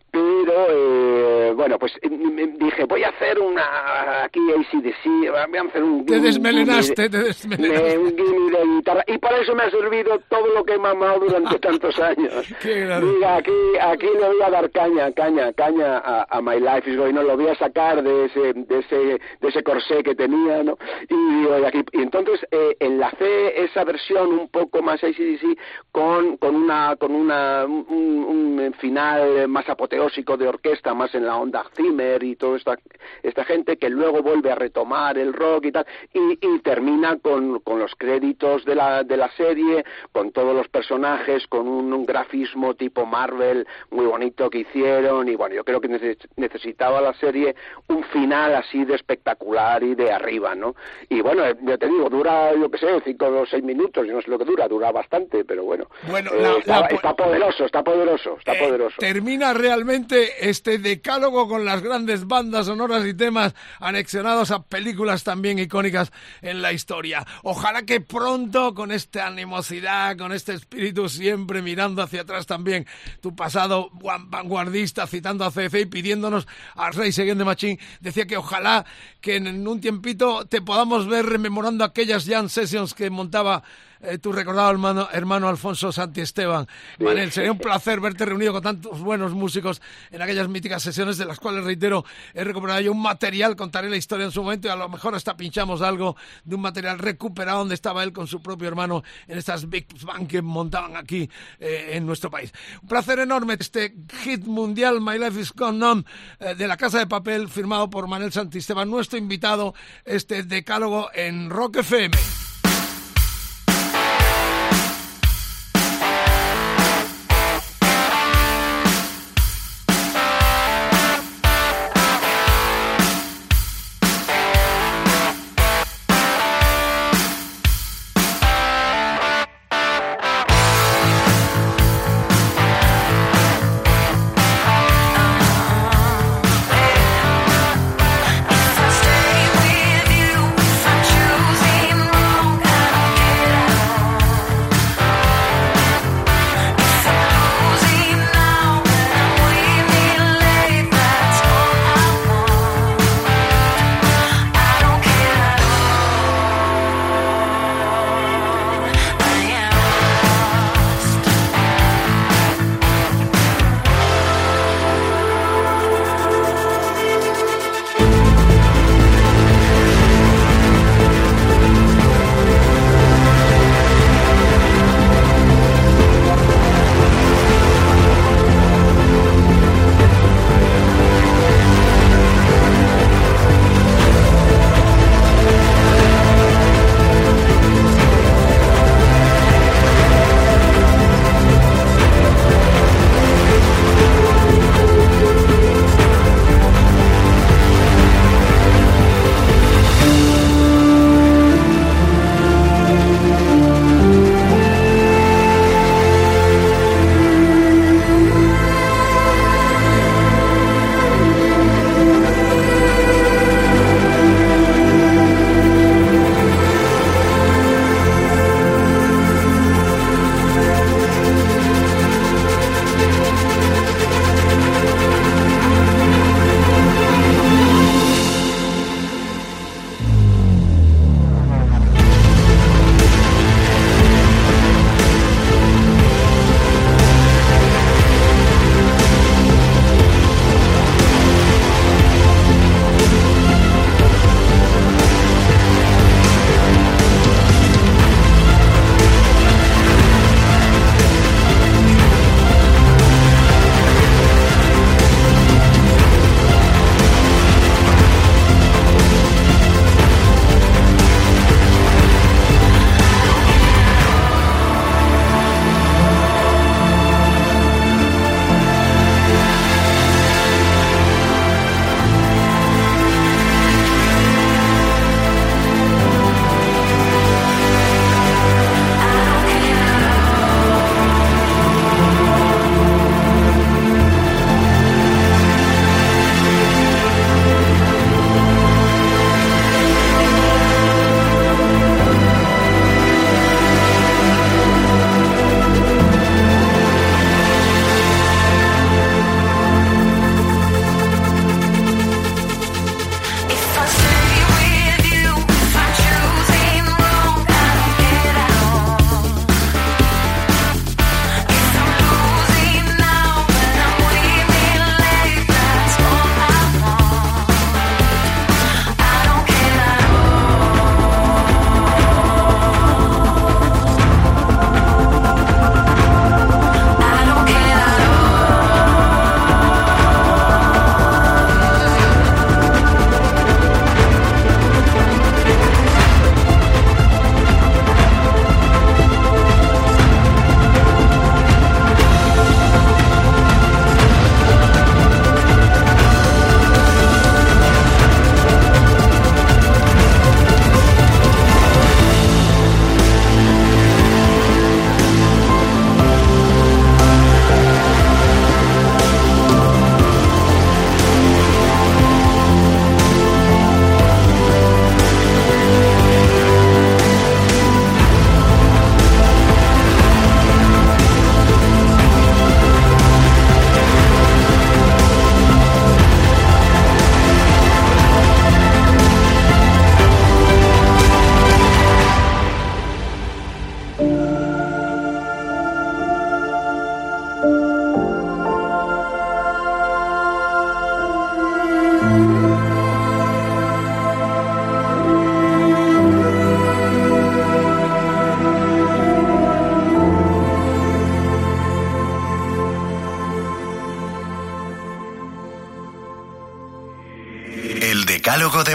pero eh, bueno pues dije voy a hacer una aquí ACDC voy a hacer un te desmelenaste, te desmelenaste. un de guitarra y para eso me ha servido todo lo que he mamado durante tantos años. Mira, aquí aquí le voy a dar caña caña caña a, My Life. Is Going no lo voy a sacar de ese de ese de ese corsé que tenía no y, aquí, y entonces eh, enlacé esa versión un poco más ACDC con con una con una un, un final más apoteósico de orquesta más en la onda Zimmer y toda esta, esta gente que luego vuelve a retomar el rock y tal y, termina con, con, los créditos de la, de la serie, con todos los personajes, con un, grafismo tipo Marvel muy bonito que hicieron y bueno, yo creo que necesitaba la serie un final así de espectacular y de arriba, ¿no? Y bueno, eh, ya te digo, dura, yo qué sé, cinco o seis minutos, yo no sé lo que dura, dura bastante, pero bueno, bueno eh, está, poderoso, está poderoso, está eh, poderoso. Termina realmente este decálogo con las grandes bandas sonoras y temas anexionados a películas también icónicas en la historia. Ojalá que pronto, con esta animosidad, con este espíritu siempre mirando hacia atrás también, tu pasado vanguardista, citando a CF y pidiéndonos al Rey Seguin de Machín, decía que ojalá que en un tiempito te podamos ver rememorando aquellas jam sessions que montaba eh, tu recordado hermano, hermano Alfonso Santi Esteban. Manel, sería un placer verte reunido con tantos buenos músicos en aquellas míticas sesiones de las cuales, reitero, he recuperado yo un material, contaré la historia en su momento y a lo mejor hasta pinchamos algo de un material recuperado donde estaba él con su propio hermano en estas Big Bang que montaban aquí eh, en nuestro país. Un placer enorme este hit mundial, My Life is Gone On, eh, de la Casa de Papel, firmado por Manel Santisteban, nuestro invitado, este decálogo en Rock FM.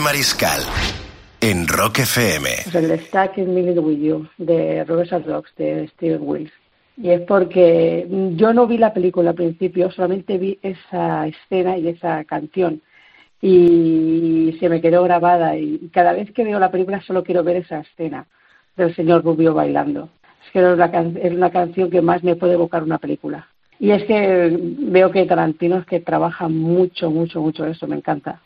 Mariscal en Rock FM. Pues el Stack in Minute With You de Reversal Rocks de Steven Wills. Y es porque yo no vi la película al principio, solamente vi esa escena y esa canción. Y se me quedó grabada. Y cada vez que veo la película solo quiero ver esa escena del señor Rubio bailando. Es que es es la canción que más me puede evocar una película. Y es que veo que Tarantino es que trabaja mucho, mucho, mucho eso, me encanta.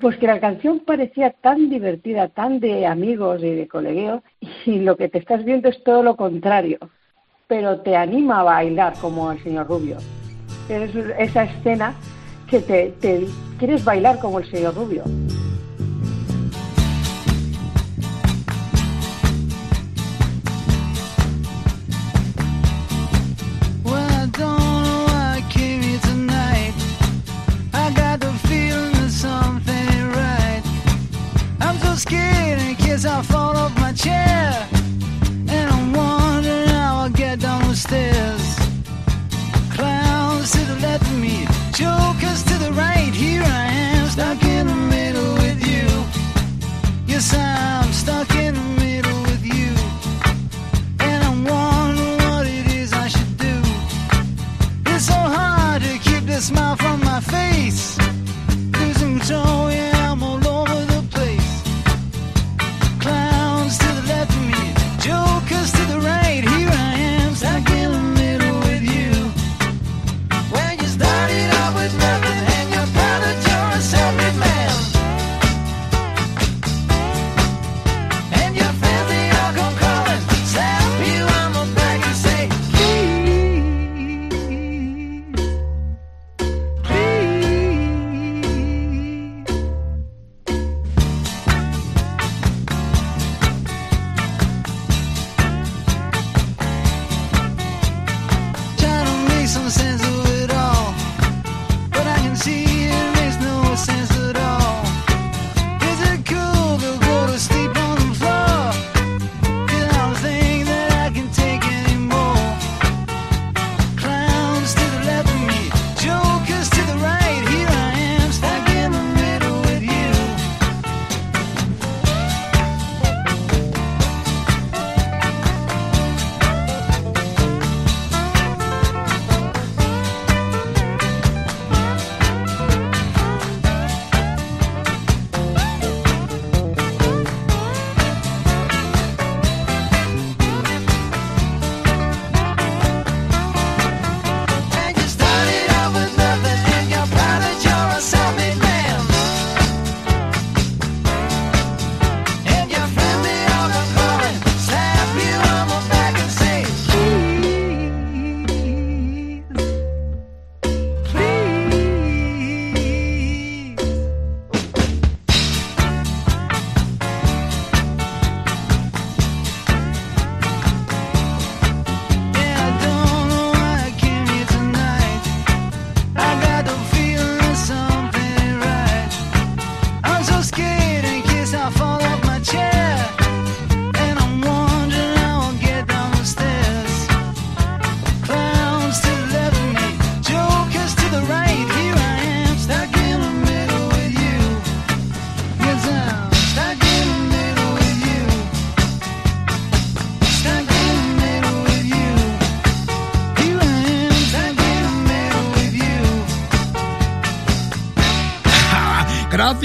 Pues que la canción parecía tan divertida, tan de amigos y de colegueo, y lo que te estás viendo es todo lo contrario, pero te anima a bailar como el señor Rubio. Es esa escena que te, te quieres bailar como el señor Rubio.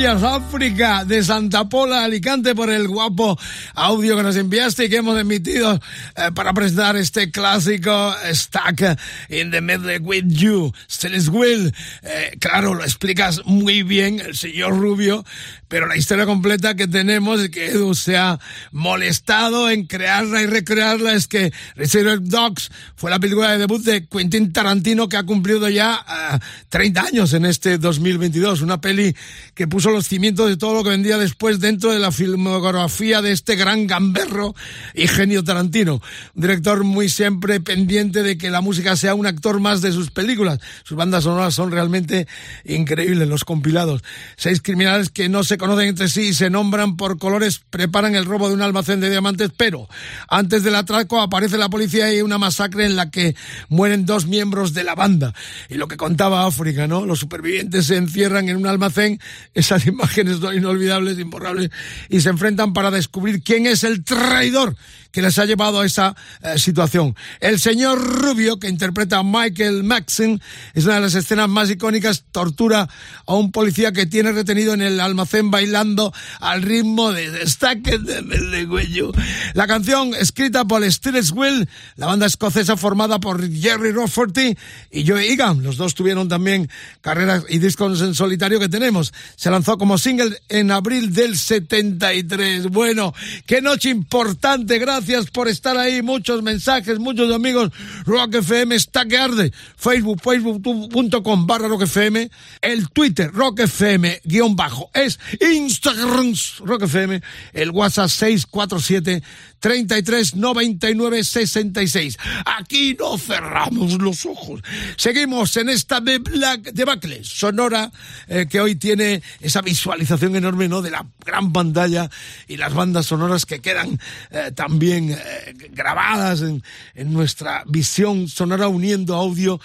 Gracias África de Santa Pola, Alicante, por el guapo audio que nos enviaste y que hemos emitido eh, para presentar este clásico Stuck in the Middle with You. Celeste Will, eh, claro, lo explicas muy bien, el señor Rubio, pero la historia completa que tenemos y que Edu se ha molestado en crearla y recrearla es que Reservoir Dogs fue la película de debut de Quentin Tarantino que ha cumplido ya eh, 30 años en este 2022. Una peli que puso los cimientos de todo lo que vendría después dentro de la filmografía de este gran gamberro y genio Tarantino. Un director muy siempre pendiente de que la música sea un actor más de sus películas. Sus bandas sonoras son realmente increíbles, los compilados. Seis criminales que no se conocen entre sí y se nombran por colores, preparan el robo de un almacén de diamantes, pero antes del atraco aparece la policía y hay una masacre en la que mueren dos miembros de la banda. Y lo que contaba África, ¿no? Los supervivientes se encierran en un almacén, esas imágenes son inolvidables, imborrables, y se enfrentan para descubrir quién es el traidor que les ha llevado a esa eh, situación. El señor Rubio, que interpreta a Michael Maxim, es una de las escenas más icónicas, tortura a un policía que tiene retenido en el almacén bailando al ritmo de destaques de Melegüello. La canción, escrita por Steelers Will, la banda escocesa formada por Jerry Rafferty y Joe Egan. Los dos tuvieron también carreras y discos en solitario que tenemos. Se lanzó como single en abril del 73. Bueno, qué noche importante. Gracias por estar ahí. Muchos mensajes, muchos amigos. Rock FM está que. Facebook, facebook.com barra Rock FM. El Twitter, Rock FM guion bajo. Es Instagram, Rock FM. El WhatsApp 647 33 99 66. Aquí no cerramos los ojos. Seguimos en esta de Black debacle sonora eh, que hoy tiene esa visualización enorme ¿no? de la gran pantalla y las bandas sonoras que quedan eh, también eh, grabadas en, nuestra visión sonora uniendo audio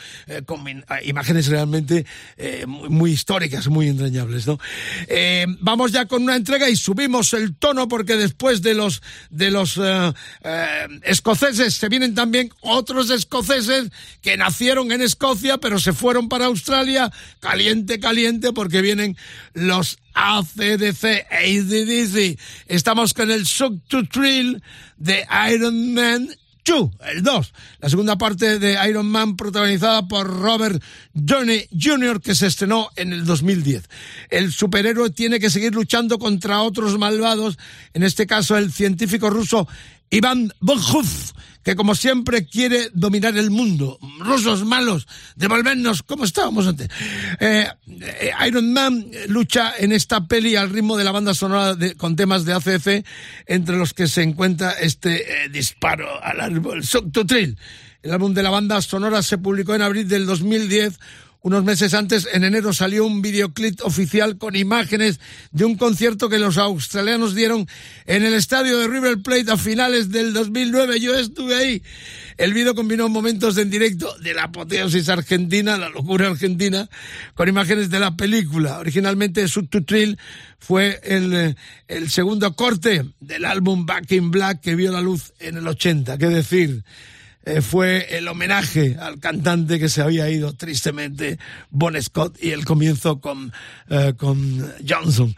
con imágenes realmente muy, muy, históricas, muy entrañables. ¿no? vamos ya con una entrega y subimos el tono porque después de los de los escoceses se vienen también otros escoceses que nacieron en Escocia pero se fueron para Australia caliente, caliente porque vienen los ACDC, ACDC. Estamos con el Shock to Thrill de Iron Man 2, el 2. La segunda parte de Iron Man protagonizada por Robert Downey Jr. que se estrenó en el 2010. El superhéroe tiene que seguir luchando contra otros malvados, en este caso el científico ruso Iván Bonhuf, que como siempre quiere dominar el mundo. Rusos malos, devolvernos como estábamos antes. Eh, eh Iron Man lucha en esta peli al ritmo de la banda sonora con temas de ACF, entre los que se encuentra este eh, disparo al árbol, Trill. El álbum de la banda sonora se publicó en abril del 2010 unos meses antes, en enero, salió un videoclip oficial con imágenes de un concierto que los australianos dieron en el estadio de River Plate a finales del 2009. Yo estuve ahí. El video combinó momentos en directo de la apoteosis argentina, la locura argentina, con imágenes de la película. Originalmente, Subtutril fue el, eh, el segundo corte del álbum Back in Black que vio la luz en el 80. ¿Qué decir? Eh, fue el homenaje al cantante que se había ido tristemente, Bon Scott, y el comienzo con, eh, con Johnson.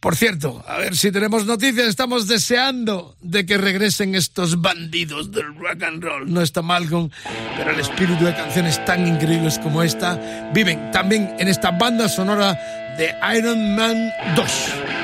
Por cierto, a ver si tenemos noticias, estamos deseando de que regresen estos bandidos del rock and roll. No está Malcolm, pero el espíritu de canciones tan increíbles como esta viven también en esta banda sonora de Iron Man 2.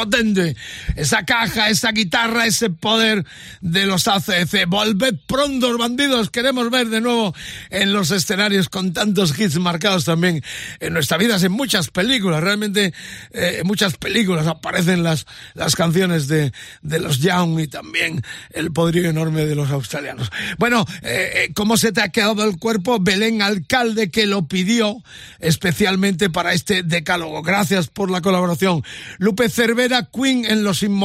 Espectacularmente potente. Esa caja, esa guitarra, ese poder de los ACC. Volved pronto, bandidos. Queremos ver de nuevo en los escenarios con tantos hits marcados también en nuestra vida, en muchas películas. Realmente, eh, en muchas películas aparecen las, las canciones de, de los Young y también el poderío enorme de los australianos. Bueno, eh, eh, ¿cómo se te ha quedado el cuerpo? Belén Alcalde que lo pidió especialmente para este decálogo. Gracias por la colaboración. Lupe Cervera, Queen en Los Inmortales,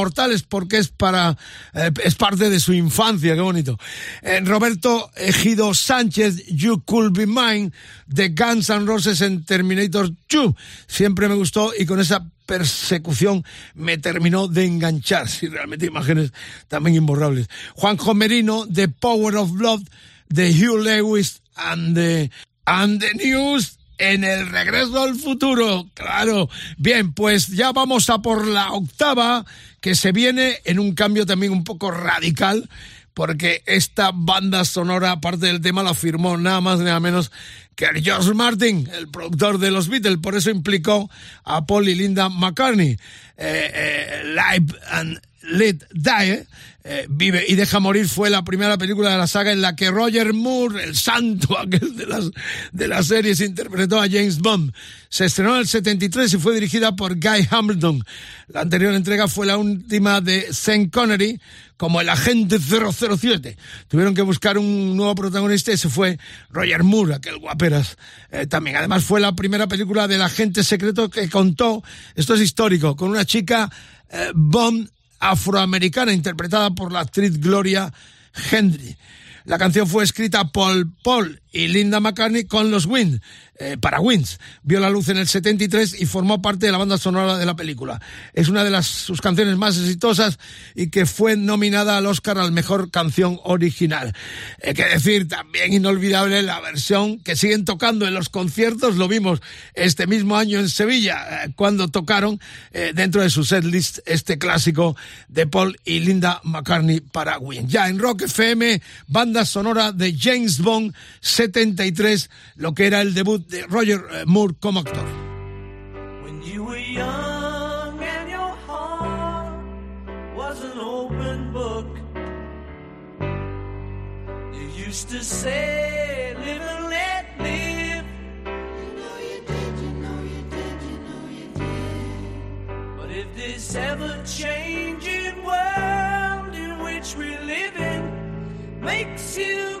porque es para eh, es parte de su infancia, qué bonito. Eh, Roberto Ejido Sánchez, You Could Be Mine, de Guns N' Roses en Terminator 2. Siempre me gustó y con esa persecución me terminó de enganchar. Sí, realmente imágenes también imborrables. Juanjo Merino, The Power of Love, de Hugh Lewis and the, and the News en el regreso al futuro, claro. Bien, pues ya vamos a por la octava, que se viene en un cambio también un poco radical, porque esta banda sonora, aparte del tema, la firmó nada más nada menos que George Martin, el productor de los Beatles, por eso implicó a Paul y Linda McCartney. Eh, eh, Live and Let Die, eh, Vive y Deja Morir fue la primera película de la saga en la que Roger Moore, el santo aquel de las, de las series, interpretó a James Bond. Se estrenó en el 73 y fue dirigida por Guy Hamilton. La anterior entrega fue la última de Sean Connery como el agente 007. Tuvieron que buscar un nuevo protagonista y se fue Roger Moore, aquel guaperas eh, también. Además fue la primera película del agente secreto que contó, esto es histórico, con una chica eh, Bond afroamericana interpretada por la actriz Gloria Hendry. La canción fue escrita por Paul y Linda McCartney con los Wins, eh, para Wins. Vio la luz en el 73 y formó parte de la banda sonora de la película. Es una de las, sus canciones más exitosas y que fue nominada al Oscar al mejor canción original. Hay que decir también inolvidable la versión que siguen tocando en los conciertos. Lo vimos este mismo año en Sevilla eh, cuando tocaron eh, dentro de su setlist este clásico de Paul y Linda McCartney para Wins. Ya en Rock FM, banda sonora de James Bond 73, lo que era el debut de Roger eh, Moore como actor. If this ever changing world in which we live in makes you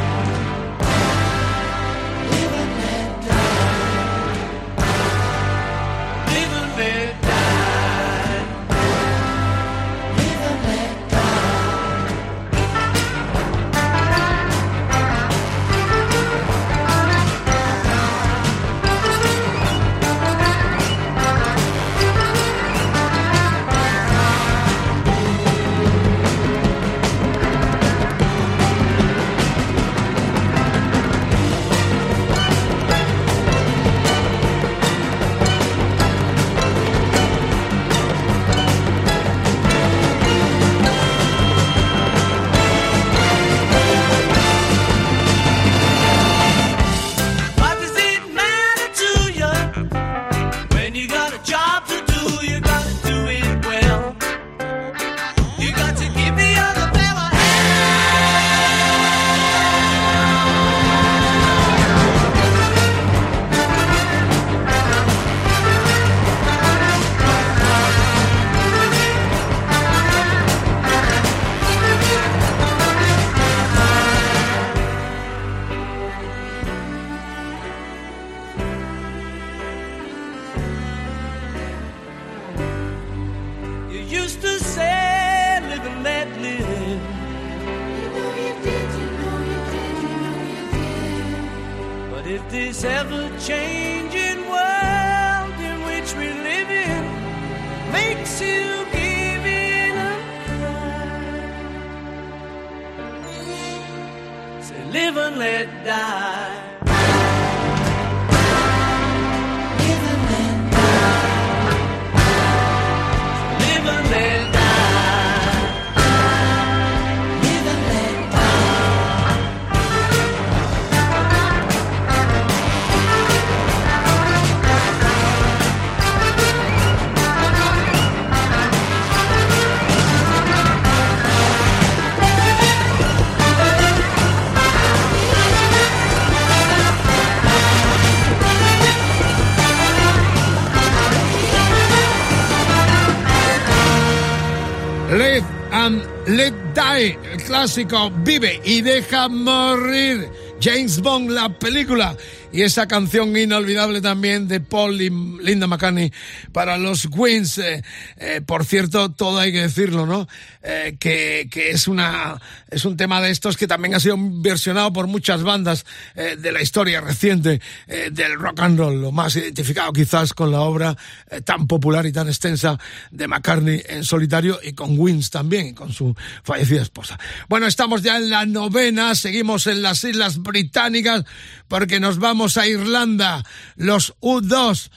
This ever changing world in which we live in makes you give in and say, live and let die. Die, el clásico Vive y deja morir. James Bond, la película, y esa canción inolvidable también de Paul y Linda McCartney para los Wings. Eh, eh, por cierto, todo hay que decirlo, ¿no? Eh, que, que, es una es un tema de estos que también ha sido versionado por muchas bandas eh, de la historia reciente del rock and roll, lo más identificado quizás con la obra tan popular y tan extensa de McCartney en solitario y con Wings también, y con su fallecida esposa. Bueno, estamos ya en la novena, seguimos en las Islas Británicas porque nos vamos a Irlanda. Los U2,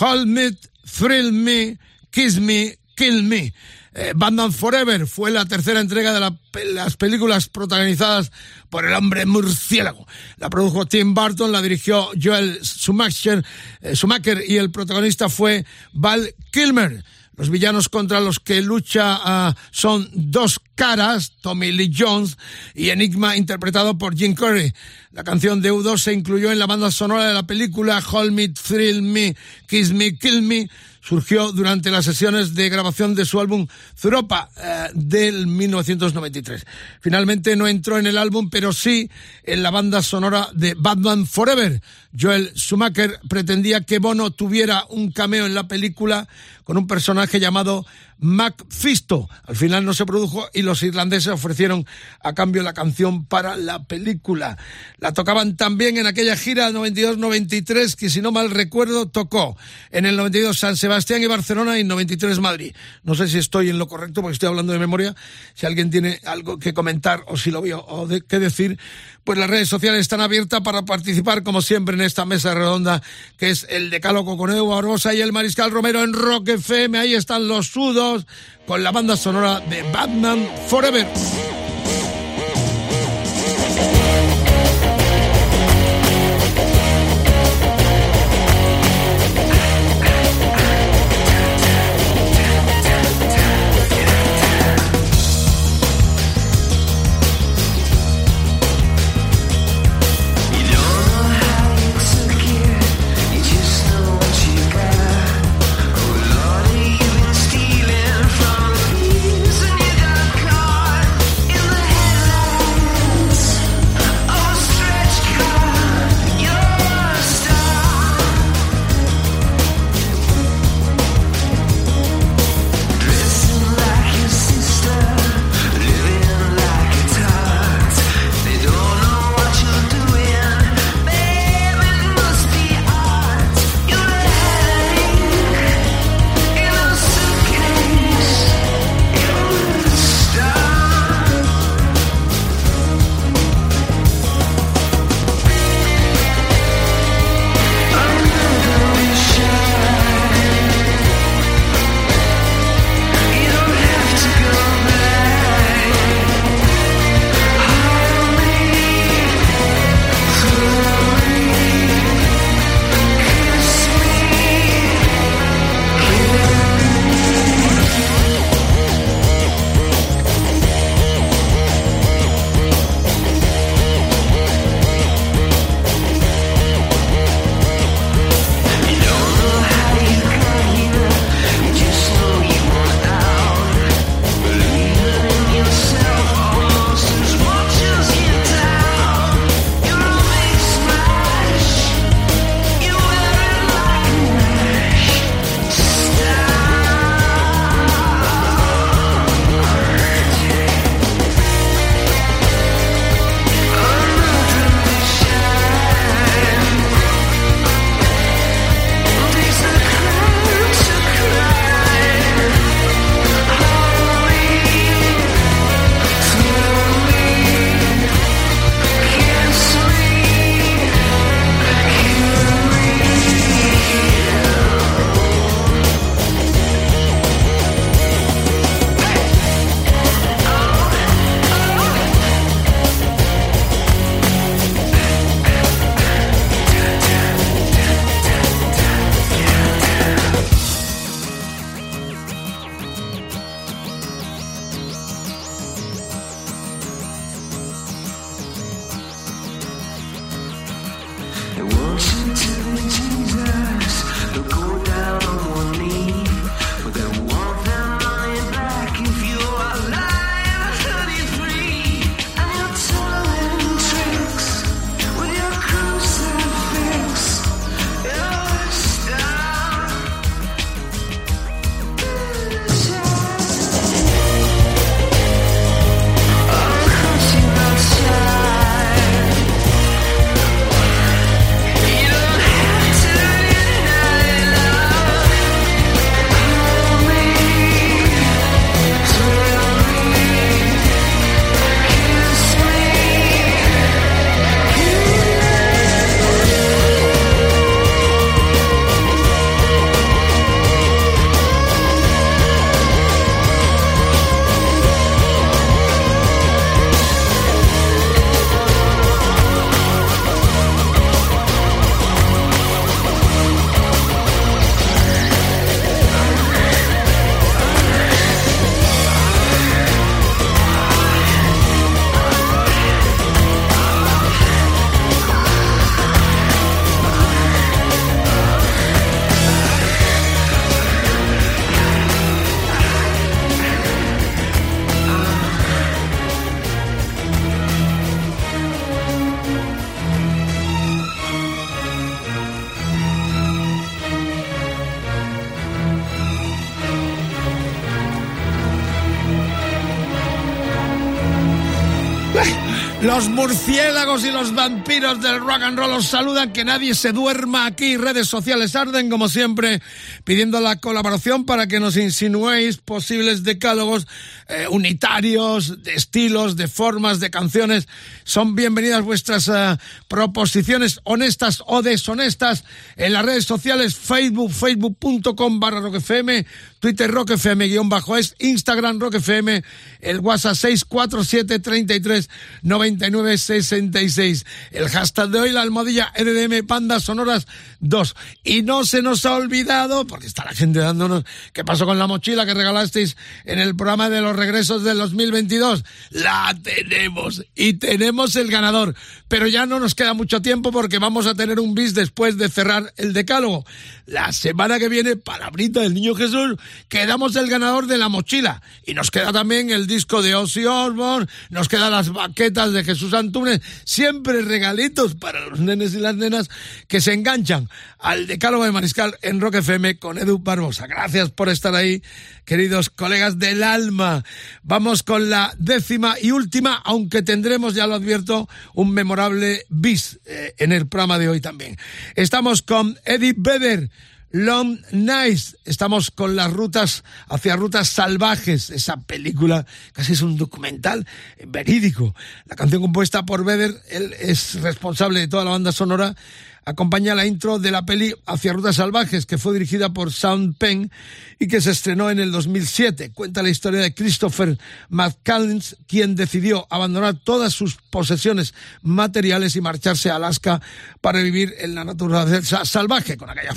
Hold Me, Thrill Me, Kiss Me, Kill Me. Eh, Batman Forever fue la tercera entrega de la, las películas protagonizadas por el hombre murciélago. La produjo Tim Burton, la dirigió Joel Schumacher, eh, Schumacher y el protagonista fue Val Kilmer. Los villanos contra los que lucha uh, son dos caras, Tommy Lee Jones y Enigma interpretado por Jim Curry. La canción de U2 se incluyó en la banda sonora de la película Hold Me, Thrill Me, Kiss Me, Kill Me. Surgió durante las sesiones de grabación de su álbum Zuropa eh, del 1993. Finalmente no entró en el álbum, pero sí en la banda sonora de Batman Forever. Joel Schumacher pretendía que Bono tuviera un cameo en la película con un personaje llamado Macfisto. Al final no se produjo y los irlandeses ofrecieron a cambio la canción para la película. La tocaban también en aquella gira 92-93 que si no mal recuerdo tocó en el 92 San Sebastián y Barcelona y en 93 Madrid. No sé si estoy en lo correcto porque estoy hablando de memoria. Si alguien tiene algo que comentar o si lo vio o de, qué decir, pues las redes sociales están abiertas para participar como siempre en esta mesa redonda que es el Decálogo con Evo Barbosa y el Mariscal Romero en Rock FM. Ahí están los sudos con la banda sonora de Batman Forever. Murciélagos y los vampiros del rock and roll os saludan. Que nadie se duerma aquí. Redes sociales arden, como siempre, pidiendo la colaboración para que nos insinuéis posibles decálogos eh, unitarios, de estilos, de formas, de canciones. Son bienvenidas vuestras eh, proposiciones honestas o deshonestas en las redes sociales Facebook, facebook.com barra roquefm, Twitter roquefm guion bajo es, Instagram roquefm, el WhatsApp 647 33 9966. El hashtag de hoy, la almohadilla EDM Panda Sonoras 2. Y no se nos ha olvidado, porque está la gente dándonos, ¿qué pasó con la mochila que regalasteis en el programa de los regresos del 2022? La tenemos y tenemos el ganador. Pero ya no nos queda mucho tiempo porque vamos a tener un bis después de cerrar el decálogo. La semana que viene, palabrita del niño Jesús, quedamos el ganador de la mochila. Y nos queda también el disco de Ozzy Osbourne, nos quedan las baquetas de Jesús Antúnez, siempre regalitos para los nenes y las nenas que se enganchan al decálogo de Mariscal en Rock FM con Edu. Gracias por estar ahí, queridos colegas del alma. Vamos con la décima y última, aunque tendremos, ya lo advierto, un memorable bis eh, en el programa de hoy también. Estamos con Eddie Vedder. Long Nights. Estamos con las rutas hacia rutas salvajes. Esa película casi es un documental verídico. La canción compuesta por Vedder, él es responsable de toda la banda sonora acompaña la intro de la peli Hacia Rutas Salvajes, que fue dirigida por Sean Penn y que se estrenó en el 2007. Cuenta la historia de Christopher McCallens, quien decidió abandonar todas sus posesiones materiales y marcharse a Alaska para vivir en la naturaleza salvaje, con aquella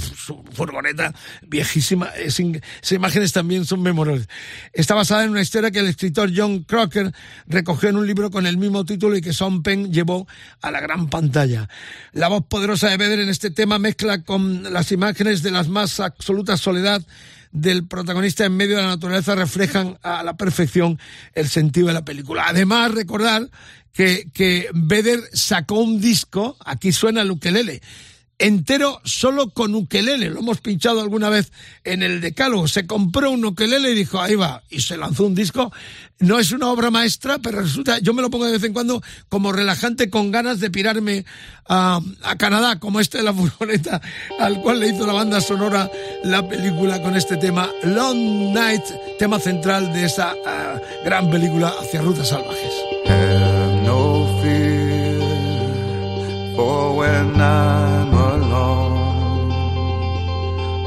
furgoneta viejísima. Esas imágenes también son memorables. Está basada en una historia que el escritor John Crocker recogió en un libro con el mismo título y que Sean Penn llevó a la gran pantalla. La voz poderosa de Vedder en este tema mezcla con las imágenes de la más absoluta soledad del protagonista en medio de la naturaleza reflejan a la perfección el sentido de la película. Además, recordar que, que Vedder sacó un disco, aquí suena el ukelele, entero solo con ukelele. Lo hemos pinchado alguna vez en el decálogo. Se compró un ukelele y dijo, ahí va, y se lanzó un disco. No es una obra maestra, pero resulta, yo me lo pongo de vez en cuando como relajante con ganas de pirarme a, Canadá, como este de la furgoneta, al cual le hizo la banda sonora la película con este tema, Long Night, tema central de esa ah, gran película hacia rutas salvajes. No fear for when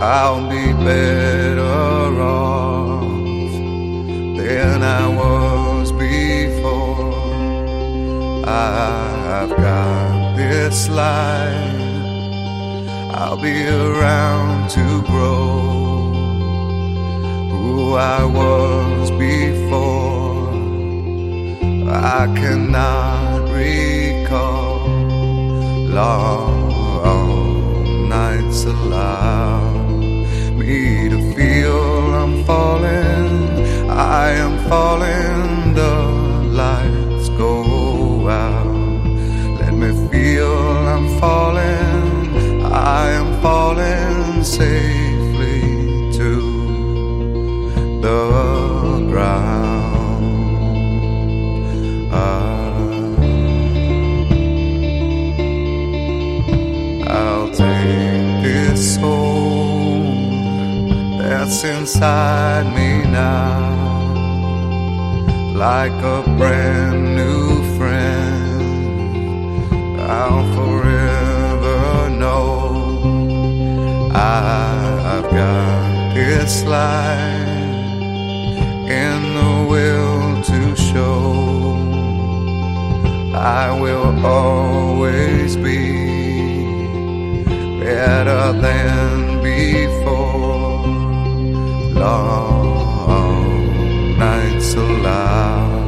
I'll be better off than I was before. I've got this life. I'll be around to grow who I was before. I cannot recall long nights allow me to feel I'm falling. I am falling. The lights go out. Let me feel I'm falling. I am falling safely to the ground. That's inside me now, like a brand new friend. I'll forever know I've got this life in the will to show. I will always be better than before. Nights allow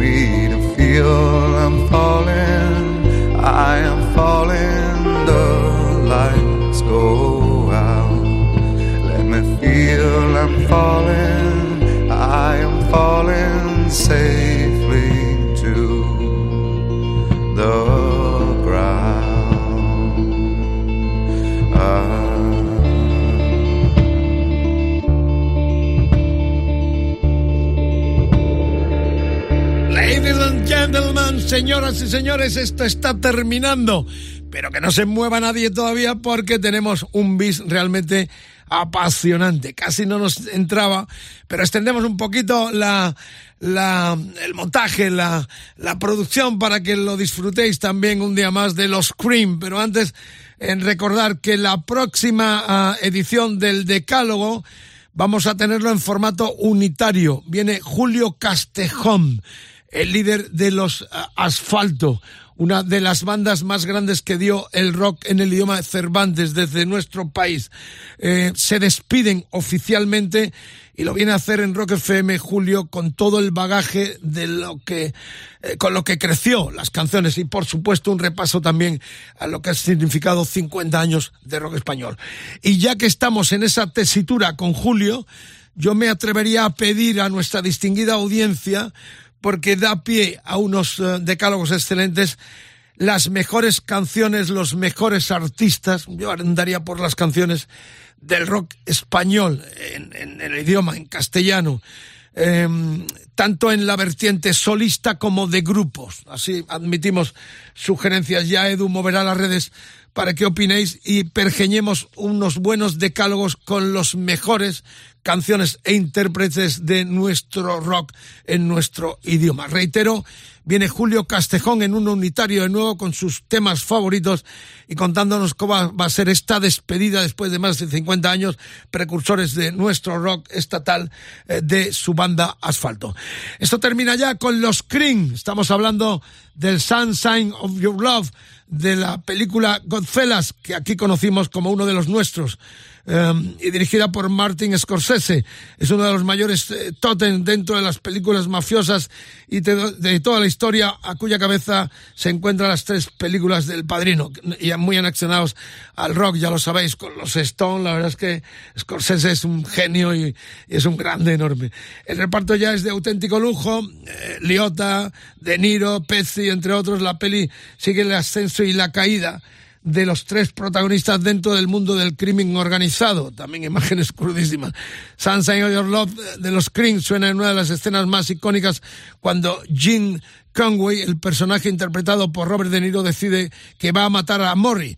me to feel I'm falling. I am falling. The lights go out. Let me feel I'm falling. I am falling safely señoras y señores, esto está terminando. Pero que no se mueva nadie todavía porque tenemos un bis realmente apasionante. Casi no nos entraba, pero extendemos un poquito la, el montaje, la, la producción para que lo disfrutéis también un día más de los Cream. Pero antes, en recordar que la próxima ah, edición del Decálogo vamos a tenerlo en formato unitario. Viene Julio Castejón, el líder de los ah, Asfalto una de las bandas más grandes que dio el rock en el idioma de Cervantes desde nuestro país. Eh, se despiden oficialmente y lo viene a hacer en Rock FM Julio con todo el bagaje de lo que eh, con lo que creció las canciones y por supuesto un repaso también a lo que ha significado 50 años de rock español. Y ya que estamos en esa tesitura con Julio, yo me atrevería a pedir a nuestra distinguida audiencia porque da pie a unos eh, decálogos excelentes las mejores canciones, los mejores artistas, yo andaría por las canciones del rock español, en, el idioma, en castellano, em, tanto en la vertiente solista como de grupos. Así admitimos sugerencias. Ya Edu moverá las redes para que opinéis y pergeñemos unos buenos decálogos con los mejores canciones e intérpretes de nuestro rock en nuestro idioma. Reitero, viene Julio Castejón en un unitario de nuevo con sus temas favoritos y contándonos cómo va a ser esta despedida después de más de 50 años, precursores de nuestro rock estatal eh, de su banda Asfalto. Esto termina ya con los Cream. Estamos hablando del Sunshine of Your Love de la película Godfellas, que aquí conocimos como uno de los nuestros. Em, y dirigida por Martin Scorsese. Es uno de los mayores eh, totem dentro de las películas mafiosas y de, toda la historia, a cuya cabeza se encuentran las tres películas del Padrino, y muy anexionados al rock, ya lo sabéis, con los Stone. La verdad es que Scorsese es un genio y, es un grande enorme. El reparto ya es de auténtico lujo. Eh, Liotta, De Niro, Pezzi, entre otros. La peli sigue el ascenso y la caída de los tres protagonistas dentro del mundo del crimen organizado. También imágenes crudísimas. Sunshine of Your Love de los Cream suena en una de las escenas más icónicas cuando Gene Conway, el personaje interpretado por Robert De Niro, decide que va a matar a Morrie.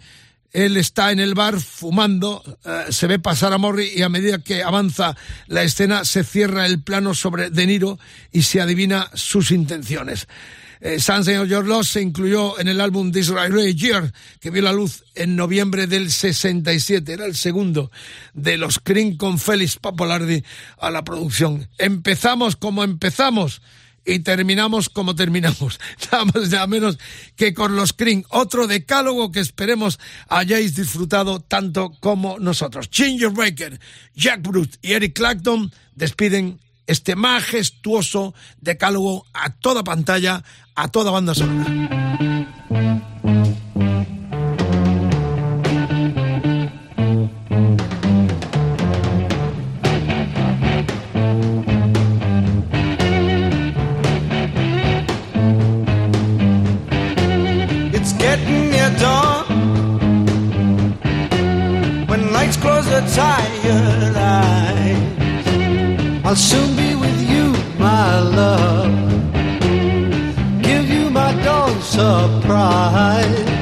Él está en el bar fumando, eh, se ve pasar a Morrie y a medida que avanza la escena se cierra el plano sobre De Niro y se adivina sus intenciones. Eh, Sunshine of Your Love se incluyó en el álbum This Right Year, que vio la luz en noviembre del 67. Era el segundo de los Cream con Félix Papolardi a la producción. Empezamos como empezamos y terminamos como terminamos. Nada más nada menos que con los Cream. Otro decálogo que esperemos hayáis disfrutado tanto como nosotros. Ginger Baker, Jack Bruce y Eric Clapton despiden este majestuoso decálogo a toda pantalla a toda banda sonora. Tired eyes. I'll soon be with you, my love surprise.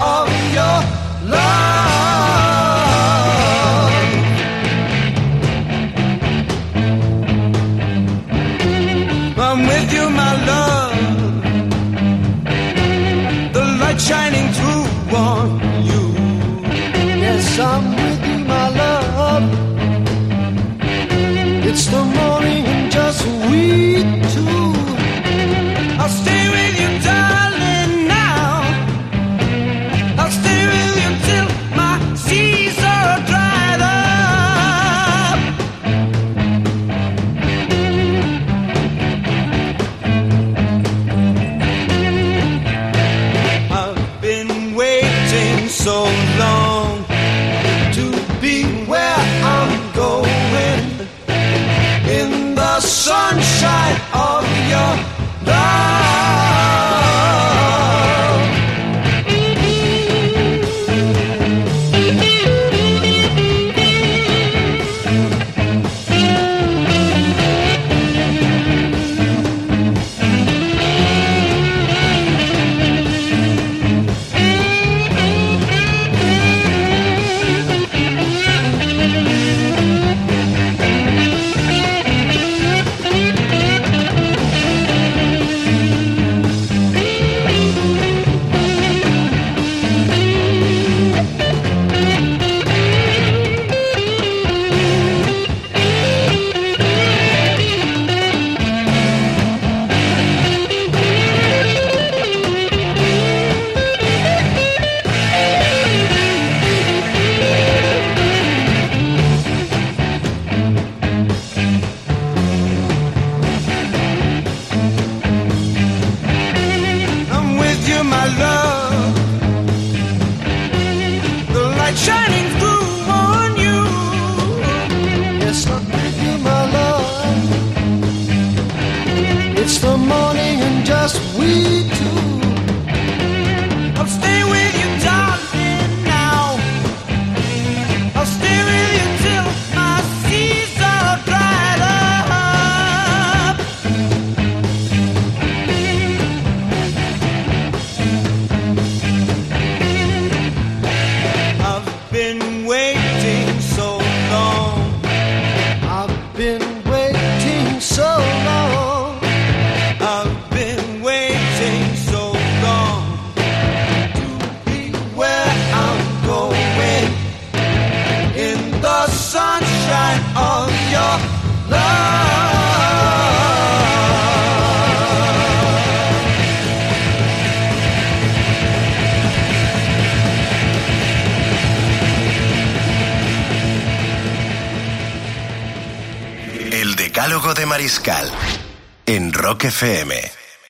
Of your love. I'm with you, my love. The light shining through on you. Yes, I'm with you, my love. It's the morning and just we two. I'll stay